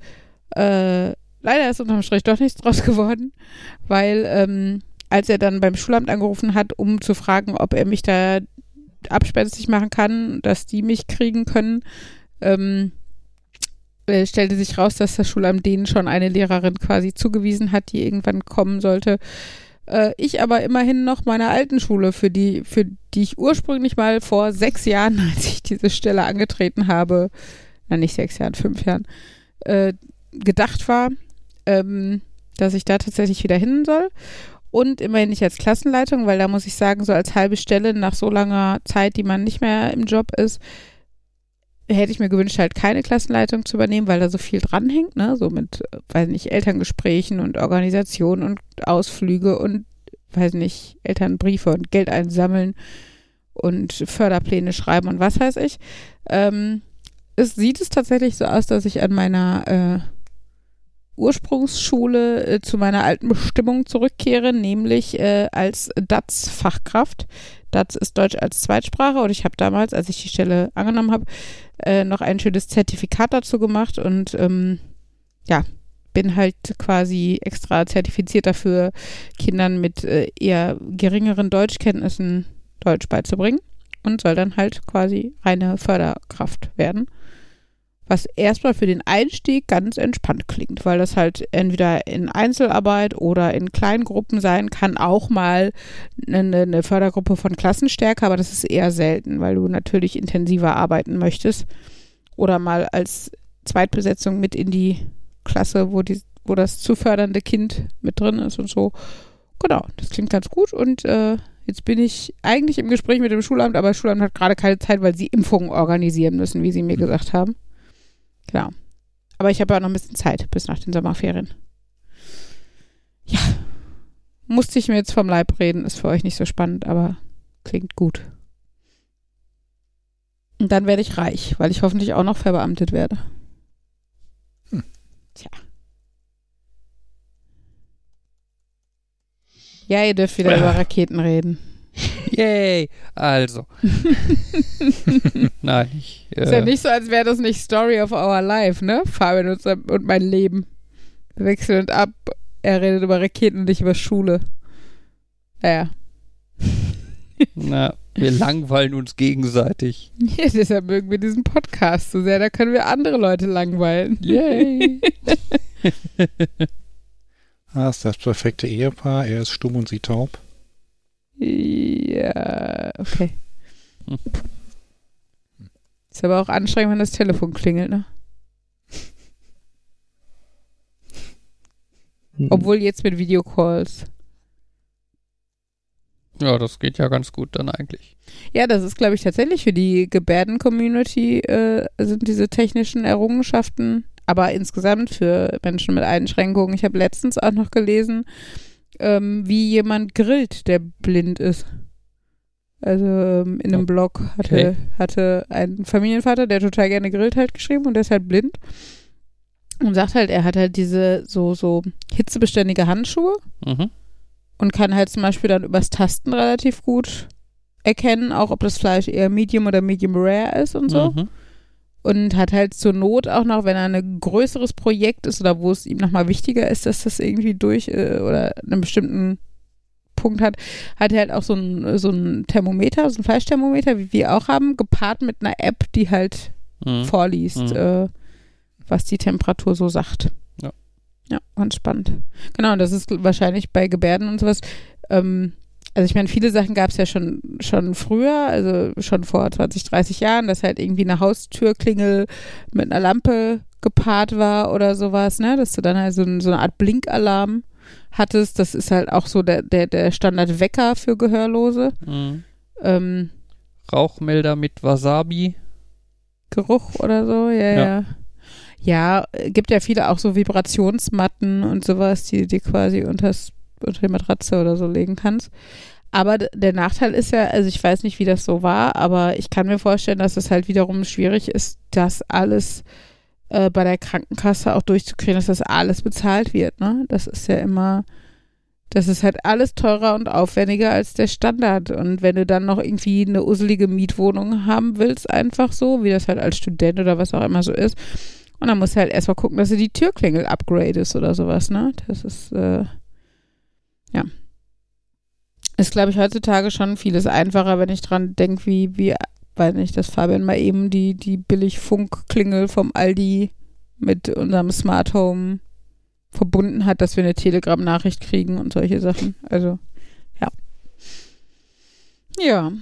Speaker 1: Äh, leider ist unterm Strich doch nichts draus geworden, weil ähm, als er dann beim Schulamt angerufen hat, um zu fragen, ob er mich da abspenstig machen kann, dass die mich kriegen können, ähm, äh, stellte sich raus, dass das Schulamt denen schon eine Lehrerin quasi zugewiesen hat, die irgendwann kommen sollte. Äh, ich aber immerhin noch meiner alten Schule, für die, für die ich ursprünglich mal vor sechs Jahren, als ich diese Stelle angetreten habe, na nicht sechs Jahren, fünf Jahren, äh, gedacht war, ähm, dass ich da tatsächlich wieder hin soll. Und immerhin nicht als Klassenleitung, weil da muss ich sagen, so als halbe Stelle nach so langer Zeit, die man nicht mehr im Job ist, hätte ich mir gewünscht, halt keine Klassenleitung zu übernehmen, weil da so viel dranhängt, ne? So mit, weiß nicht, Elterngesprächen und Organisation und Ausflüge und, weiß nicht, Elternbriefe und Geld einsammeln und Förderpläne schreiben und was weiß ich. Ähm, es sieht es tatsächlich so aus, dass ich an meiner äh, Ursprungsschule äh, zu meiner alten Bestimmung zurückkehre, nämlich äh, als DATS-Fachkraft. DATS ist Deutsch als Zweitsprache und ich habe damals, als ich die Stelle angenommen habe, äh, noch ein schönes Zertifikat dazu gemacht und ähm, ja, bin halt quasi extra zertifiziert dafür, Kindern mit äh, eher geringeren Deutschkenntnissen Deutsch beizubringen und soll dann halt quasi eine Förderkraft werden. Was erstmal für den Einstieg ganz entspannt klingt, weil das halt entweder in Einzelarbeit oder in kleinen Gruppen sein kann, auch mal eine, eine Fördergruppe von Klassenstärke, aber das ist eher selten, weil du natürlich intensiver arbeiten möchtest. Oder mal als Zweitbesetzung mit in die Klasse, wo, die, wo das zu fördernde Kind mit drin ist und so. Genau, das klingt ganz gut und äh, jetzt bin ich eigentlich im Gespräch mit dem Schulamt, aber das Schulamt hat gerade keine Zeit, weil sie Impfungen organisieren müssen, wie sie mir gesagt haben. Genau. Aber ich habe ja noch ein bisschen Zeit bis nach den Sommerferien. Ja. Musste ich mir jetzt vom Leib reden, ist für euch nicht so spannend, aber klingt gut. Und dann werde ich reich, weil ich hoffentlich auch noch verbeamtet werde.
Speaker 3: Hm.
Speaker 1: Tja. Ja, ihr dürft wieder über Raketen reden.
Speaker 2: Yay! Also. Nein, ich. Äh,
Speaker 1: Ist ja nicht so, als wäre das nicht Story of Our Life, ne? Fabian und, und mein Leben. Wir wechseln uns ab. Er redet über Raketen und ich über Schule. Naja.
Speaker 2: na, wir langweilen uns gegenseitig.
Speaker 1: Ja, deshalb mögen wir diesen Podcast so sehr. Da können wir andere Leute langweilen.
Speaker 2: Yay!
Speaker 3: Ah, ist das perfekte Ehepaar. Er ist stumm und sie taub.
Speaker 1: Ja, okay.
Speaker 2: Hm.
Speaker 1: Ist aber auch anstrengend, wenn das Telefon klingelt, ne? Obwohl jetzt mit Videocalls.
Speaker 2: ja, das geht ja ganz gut dann eigentlich.
Speaker 1: Ja, das ist, glaube ich, tatsächlich für die Gebärden-Community äh, sind diese technischen Errungenschaften, aber insgesamt für Menschen mit Einschränkungen. Ich habe letztens auch noch gelesen, ähm, wie jemand grillt, der blind ist. Also ähm, in einem Blog hatte,
Speaker 2: Okay.
Speaker 1: hatte ein Familienvater, der total gerne grillt, halt geschrieben und der ist halt blind. Und sagt halt, er hat halt diese so, so hitzebeständige Handschuhe
Speaker 2: Mhm.
Speaker 1: und kann halt zum Beispiel dann übers Tasten relativ gut erkennen, auch ob das Fleisch eher Medium oder Medium Rare ist und so.
Speaker 2: Mhm.
Speaker 1: Und hat halt zur Not auch noch, wenn er ein größeres Projekt ist oder wo es ihm nochmal wichtiger ist, dass das irgendwie durch äh, oder einen bestimmten Punkt hat, hat er halt auch so ein, so ein Thermometer, so ein Fleischthermometer, wie wir auch haben, gepaart mit einer App, die halt
Speaker 2: Mhm.
Speaker 1: vorliest,
Speaker 2: Mhm.
Speaker 1: äh, was die Temperatur so sagt.
Speaker 2: Ja.
Speaker 1: Ja, ganz spannend. Genau, und das ist wahrscheinlich bei Gebärden und sowas. Ähm, also ich meine, viele Sachen gab es ja schon, schon früher, also schon vor 20, 30 Jahren, dass halt irgendwie eine Haustürklingel mit einer Lampe gepaart war oder sowas, ne? Dass du dann halt so, so eine Art Blinkalarm hattest. Das ist halt auch so der, der, der Standardwecker für Gehörlose.
Speaker 2: Mhm.
Speaker 1: Ähm,
Speaker 2: Rauchmelder mit Wasabi.
Speaker 1: Geruch oder so, ja,
Speaker 2: Ja.
Speaker 1: ja. Ja, äh, gibt ja viele auch so Vibrationsmatten und sowas, die die quasi unters, unter die Matratze oder so legen kannst. Aber der Nachteil ist ja, also ich weiß nicht, wie das so war, aber ich kann mir vorstellen, dass es halt wiederum schwierig ist, das alles äh, bei der Krankenkasse auch durchzukriegen, dass das alles bezahlt wird, ne? Das ist ja immer, das ist halt alles teurer und aufwendiger als der Standard. Und wenn du dann noch irgendwie eine usselige Mietwohnung haben willst, einfach so, wie das halt als Student oder was auch immer so ist, und dann musst du halt erstmal gucken, dass du die Türklingel upgradest oder sowas, ne? Das ist, äh, ja. Ist, glaube ich, heutzutage schon vieles einfacher, wenn ich dran denke, wie, wie, weil nicht, dass Fabian mal eben die, die Billig-Funkklingel vom Aldi mit unserem Smart Home verbunden hat, dass wir eine Telegram-Nachricht kriegen und solche Sachen. Also, ja. Ja.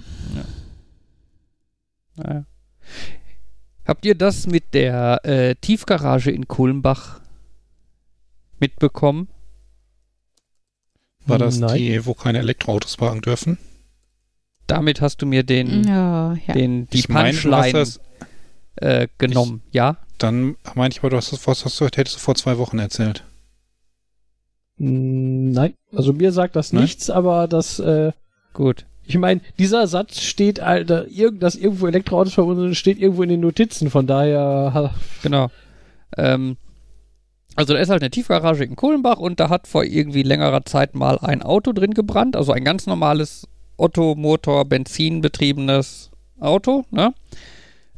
Speaker 2: Naja. Habt ihr das mit der äh, Tiefgarage in Kulmbach mitbekommen?
Speaker 3: War das
Speaker 4: Nein.
Speaker 3: die, wo keine Elektroautos parken dürfen?
Speaker 2: Damit hast du mir den,
Speaker 1: Ja, ja.
Speaker 2: den die
Speaker 3: ich meine,
Speaker 2: Punchline
Speaker 3: das,
Speaker 2: äh, genommen. ja?
Speaker 3: dann meine ich aber, du hast das, was hast du, hättest du vor zwei Wochen erzählt.
Speaker 4: Mm, Nein, also mir sagt das
Speaker 3: Nein?
Speaker 4: nichts, aber das, äh,
Speaker 2: Gut.
Speaker 4: ich meine, dieser Satz steht, Alter, irg dass irgendwo Elektroautos verbunden sind, steht irgendwo in den Notizen, von daher, ha,
Speaker 2: Genau. Ähm, also da ist halt eine Tiefgarage in Kohlenbach und da hat vor irgendwie längerer Zeit mal ein Auto drin gebrannt, also ein ganz normales Otto Motor Benzin betriebenes Auto, ne?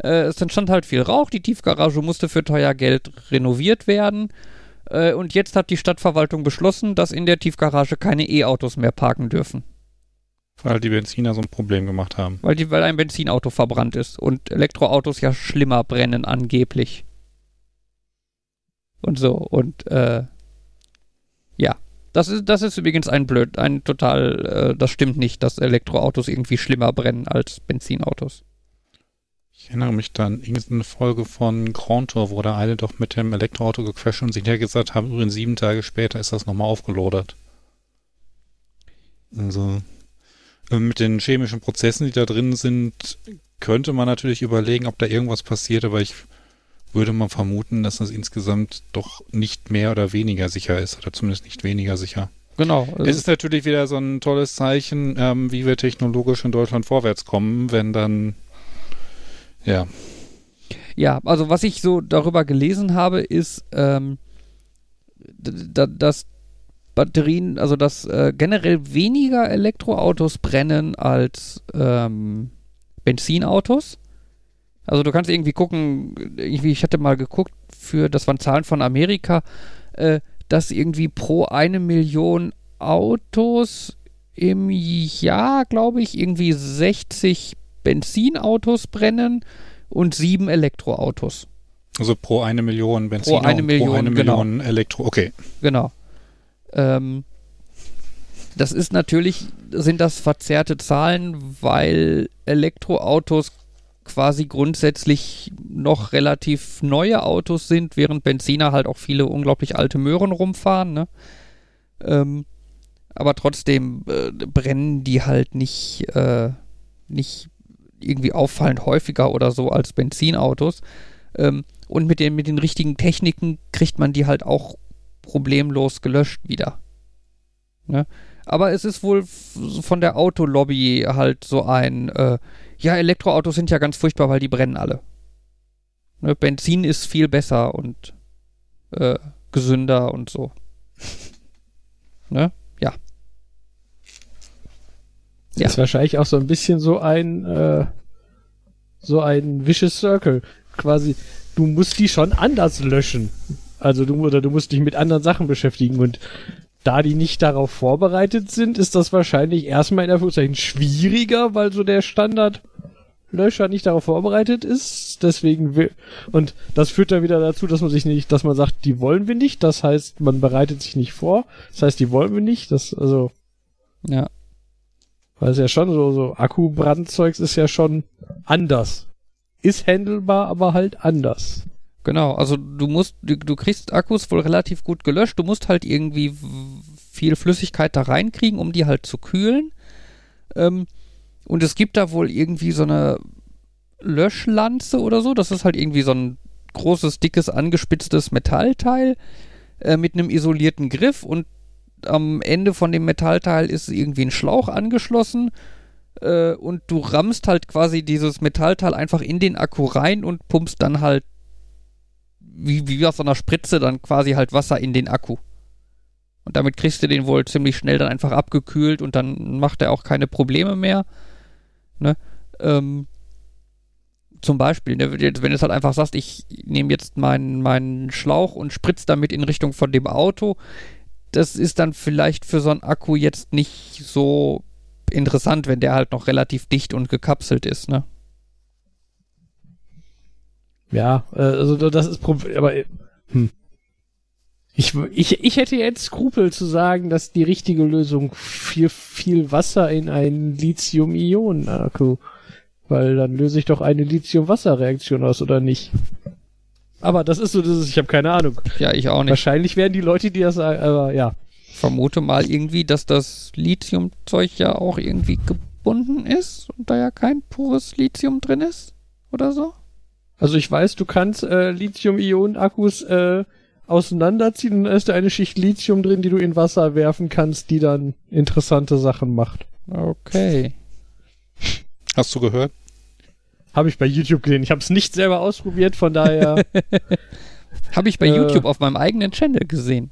Speaker 2: Äh, es entstand halt viel Rauch, die Tiefgarage musste für teuer Geld renoviert werden äh, und jetzt hat die Stadtverwaltung beschlossen, dass in der Tiefgarage keine E-Autos mehr parken dürfen,
Speaker 3: Weil die Benziner so ein Problem gemacht haben.
Speaker 2: weil, die, weil ein Benzinauto verbrannt ist und Elektroautos ja schlimmer brennen angeblich. Und so. Und äh, ja. Das ist, das ist übrigens ein blöd, ein total, äh, das stimmt nicht, dass Elektroautos irgendwie schlimmer brennen als Benzinautos.
Speaker 3: Ich erinnere mich dann irgendeine Folge von Grand Tour, wo der eine doch mit dem Elektroauto gecrasht und sich hinterher gesagt haben, übrigens sieben Tage später ist das nochmal aufgelodert. Also äh, mit den chemischen Prozessen, die da drin sind, könnte man natürlich überlegen, ob da irgendwas passiert, aber ich würde mal vermuten, dass das insgesamt doch nicht mehr oder weniger sicher ist, oder zumindest nicht weniger sicher.
Speaker 2: Genau.
Speaker 3: Es ist natürlich wieder so ein tolles Zeichen, ähm, wie wir technologisch in Deutschland vorwärts kommen, wenn dann, ja,
Speaker 2: Ja, also was ich so darüber gelesen habe, ist, ähm, dass Batterien, also dass äh, generell weniger Elektroautos brennen als ähm, Benzinautos. Also du kannst irgendwie gucken, irgendwie, ich hatte mal geguckt, für, das waren Zahlen von Amerika, äh, dass irgendwie pro eine Million Autos im Jahr, glaube ich, irgendwie 60 Benzinautos brennen und sieben Elektroautos.
Speaker 3: Also pro eine Million Benzin
Speaker 2: Pro eine Million,
Speaker 3: pro eine
Speaker 2: genau.
Speaker 3: Million Elektro. Okay.
Speaker 2: Genau. Ähm, das ist natürlich, sind das verzerrte Zahlen, weil Elektroautos quasi grundsätzlich noch relativ neue Autos sind, während Benziner halt auch viele unglaublich alte Möhren rumfahren. Ne? Ähm, aber trotzdem äh, brennen die halt nicht, äh, nicht irgendwie auffallend häufiger oder so als Benzinautos. Ähm, und mit den, mit den richtigen Techniken kriegt man die halt auch problemlos gelöscht wieder. Ne? Aber es ist wohl von der Autolobby halt so ein, äh, ja, Elektroautos sind ja ganz furchtbar, weil die brennen alle. Ne? Benzin ist viel besser und äh, gesünder und so. ne? Ja. Ja.
Speaker 4: Ist wahrscheinlich auch so ein bisschen so ein, äh, so ein vicious circle. Quasi, du musst die schon anders löschen. Also du, oder du musst dich mit anderen Sachen beschäftigen und da die nicht darauf vorbereitet sind, ist das wahrscheinlich erstmal in Anführungszeichen schwieriger, weil so der Standardlöscher nicht darauf vorbereitet ist. Deswegen will, und das führt dann wieder dazu, dass man sich nicht, dass man sagt, die wollen wir nicht. Das heißt, man bereitet sich nicht vor. Das heißt, die wollen wir nicht. Das, also,
Speaker 2: Ja.
Speaker 4: weil es ja schon so, so Akkubrandzeugs ist ja schon anders. Ist handelbar, aber halt anders.
Speaker 2: Genau, also du musst, du, du kriegst Akkus wohl relativ gut gelöscht. Du musst halt irgendwie viel Flüssigkeit da reinkriegen, um die halt zu kühlen. Ähm, und es gibt da wohl irgendwie so eine Löschlanze oder so. Das ist halt irgendwie so ein großes, dickes, angespitztes Metallteil äh, mit einem isolierten Griff und am Ende von dem Metallteil ist irgendwie ein Schlauch angeschlossen äh, und du rammst halt quasi dieses Metallteil einfach in den Akku rein und pumpst dann halt wie, wie aus so einer Spritze dann quasi halt Wasser in den Akku. Und damit kriegst du den wohl ziemlich schnell dann einfach abgekühlt und dann macht er auch keine Probleme mehr. Ne? Ähm, zum Beispiel, ne, wenn du es halt einfach sagst, ich nehme jetzt meinen, meinen Schlauch und spritze damit in Richtung von dem Auto, das ist dann vielleicht für so einen Akku jetzt nicht so interessant, wenn der halt noch relativ dicht und gekapselt ist, ne?
Speaker 4: Ja, äh, also da- das ist Problem, aber hm. Ich, ich, ich hätte jetzt Skrupel zu sagen, dass die richtige Lösung viel, viel Wasser in einen Lithium-Ionen-Akku, weil dann löse ich doch eine Lithium-Wasser-Reaktion aus, oder nicht? Aber das ist so, das ist, ich habe keine Ahnung.
Speaker 2: Ja, ich auch nicht.
Speaker 4: Wahrscheinlich werden die Leute, die das sagen, aber ja.
Speaker 2: vermute mal irgendwie, dass das Lithiumzeug ja auch irgendwie gebunden ist und da ja kein pures Lithium drin ist oder so.
Speaker 4: Also ich weiß, du kannst äh, Lithium-Ionen-Akkus äh, auseinanderziehen und dann ist da eine Schicht Lithium drin, die du in Wasser werfen kannst, die dann interessante Sachen macht.
Speaker 2: Okay.
Speaker 3: Hast du gehört?
Speaker 4: Habe ich bei YouTube gesehen. Ich habe es nicht selber ausprobiert, von daher.
Speaker 2: Habe ich bei
Speaker 4: Äh.
Speaker 2: YouTube auf meinem eigenen Channel gesehen.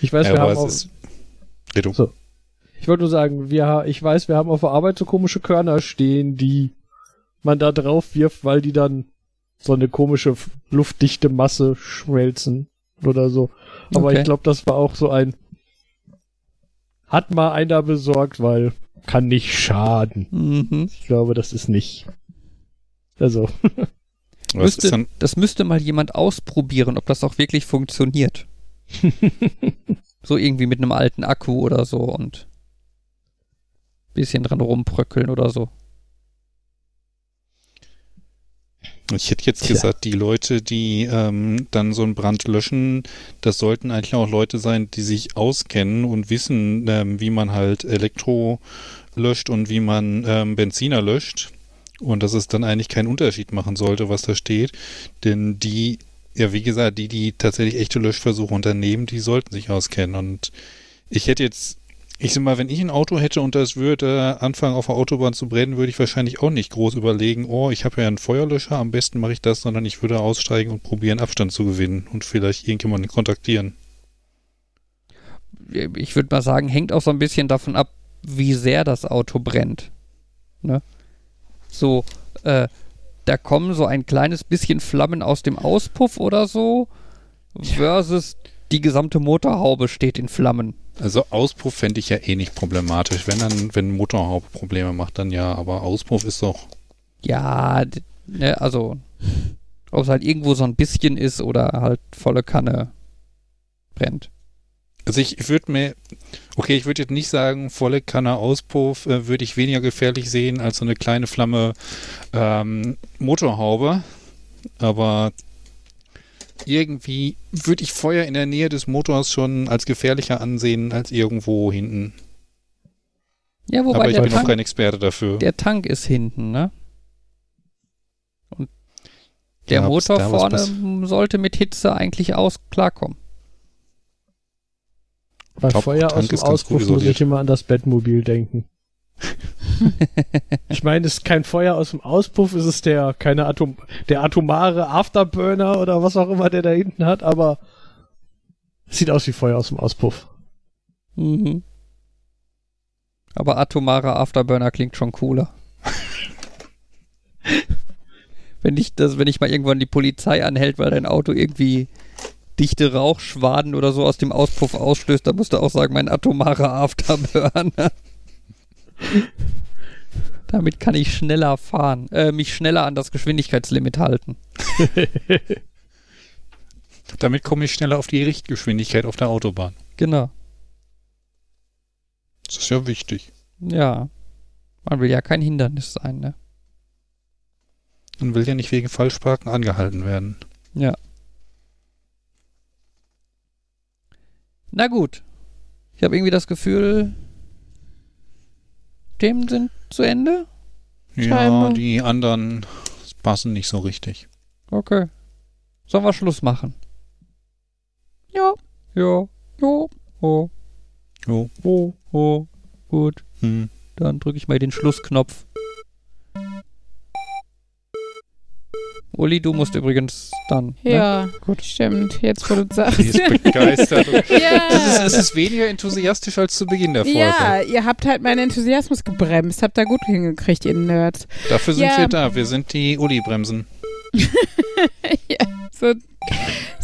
Speaker 4: Ich weiß,
Speaker 3: ja,
Speaker 4: wir haben auch. So. ich wollte nur sagen, wir, ha- ich weiß, wir haben auf der Arbeit so komische Körner stehen, die man da drauf wirft, weil die dann so eine komische luftdichte Masse schmelzen oder so. Aber
Speaker 2: Okay.
Speaker 4: ich glaube, das war auch so ein hat mal einer besorgt, weil kann nicht schaden.
Speaker 2: Mhm.
Speaker 4: Ich glaube, das ist nicht. Also,
Speaker 2: Müsste, das müsste mal jemand ausprobieren, ob das auch wirklich funktioniert. so irgendwie mit einem alten Akku oder so und bisschen dran rumbröckeln oder so.
Speaker 3: Ich hätte jetzt
Speaker 4: Tja.
Speaker 3: gesagt, die Leute, die ähm, dann so einen Brand löschen, das sollten eigentlich auch Leute sein, die sich auskennen und wissen, ähm, wie man halt Elektro löscht und wie man ähm, Benziner löscht. Und dass es dann eigentlich keinen Unterschied machen sollte, was da steht. Denn die, ja, wie gesagt, die, die tatsächlich echte Löschversuche unternehmen, die sollten sich auskennen. Und ich hätte jetzt Ich sag mal, wenn ich ein Auto hätte und das würde anfangen auf der Autobahn zu brennen, würde ich wahrscheinlich auch nicht groß überlegen, oh, ich habe ja einen Feuerlöscher, am besten mache ich das, sondern ich würde aussteigen und probieren, Abstand zu gewinnen und vielleicht irgendjemanden kontaktieren.
Speaker 2: Ich würde mal sagen, hängt auch so ein bisschen davon ab, wie sehr das Auto brennt. Ne? So, äh, da kommen so ein kleines bisschen Flammen aus dem Auspuff oder so, versus die gesamte Motorhaube steht in Flammen.
Speaker 3: Also Auspuff fände ich ja eh nicht problematisch. Wenn dann, wenn Motorhaube Probleme macht, dann ja, aber Auspuff ist doch.
Speaker 2: Ja, ne, also, ob es halt irgendwo so ein bisschen ist oder halt volle Kanne brennt.
Speaker 3: Also ich, ich würde mir, okay, ich würde jetzt nicht sagen, volle Kanne Auspuff äh, würde ich weniger gefährlich sehen als so eine kleine Flamme ähm, Motorhaube. Aber irgendwie würde ich Feuer in der Nähe des Motors schon als gefährlicher ansehen als irgendwo hinten.
Speaker 2: Ja, wobei
Speaker 3: Aber ich
Speaker 2: der,
Speaker 3: bin noch
Speaker 2: Tank,
Speaker 3: kein Experte dafür.
Speaker 2: der Tank ist hinten, ne? Und der
Speaker 3: Ja,
Speaker 2: Motor vorne sollte mit Hitze eigentlich aus klarkommen.
Speaker 4: Bei
Speaker 3: Top-
Speaker 4: Feuer
Speaker 3: Tank
Speaker 4: aus dem Auspuff muss ich immer an das Bettmobil denken. Ich meine, es ist kein Feuer aus dem Auspuff, es ist der, keine Atom, der atomare Afterburner oder was auch immer der da hinten hat, aber es sieht aus wie Feuer aus dem Auspuff.
Speaker 2: Mhm. Aber atomarer Afterburner klingt schon cooler. wenn ich das, wenn ich mal irgendwann die Polizei anhält, weil dein Auto irgendwie dichte Rauchschwaden oder so aus dem Auspuff ausstößt, dann musst du auch sagen, mein atomarer Afterburner. Damit kann ich schneller fahren, äh, mich schneller an das Geschwindigkeitslimit halten.
Speaker 3: Damit komme ich schneller auf die Richtgeschwindigkeit auf der Autobahn.
Speaker 2: Genau.
Speaker 3: Das ist ja wichtig.
Speaker 2: Ja. Man will ja kein Hindernis sein, ne?
Speaker 3: Man will ja nicht wegen Falschparken angehalten werden.
Speaker 2: Ja. Na gut. Ich habe irgendwie das Gefühl, Themen sind zu Ende.
Speaker 3: Ja,
Speaker 1: Scheinbar.
Speaker 3: die anderen passen nicht so richtig.
Speaker 2: Okay. Sollen wir Schluss machen?
Speaker 1: Ja,
Speaker 2: Ja.
Speaker 1: jo.
Speaker 2: Oh.
Speaker 3: Jo.
Speaker 2: Oh. Oh. Gut.
Speaker 3: Hm.
Speaker 2: Dann drücke ich mal den Schlussknopf. Uli, du musst übrigens dann. Ne?
Speaker 1: Ja, gut. Stimmt. Jetzt, wo du sagst.
Speaker 3: Die ist begeistert. Es ist,
Speaker 1: ja.
Speaker 3: es ist weniger enthusiastisch als zu Beginn der Folge.
Speaker 1: Ja, ihr habt halt meinen Enthusiasmus gebremst. Habt da gut hingekriegt, ihr Nerds.
Speaker 3: Dafür sind
Speaker 1: Ja.
Speaker 3: wir da. Wir sind die Uli-Bremsen.
Speaker 1: ja, so,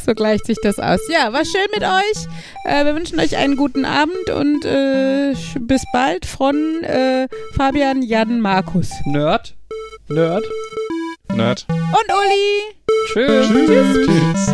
Speaker 1: so gleicht sich das aus. Ja, war schön mit euch. Äh, wir wünschen euch einen guten Abend und äh, bis bald von äh, Fabian, Jan, Markus.
Speaker 2: Nerd.
Speaker 4: Nerd.
Speaker 3: Nerd.
Speaker 1: Und Uli.
Speaker 2: Tschüss.
Speaker 3: Tschüss. Tschüss.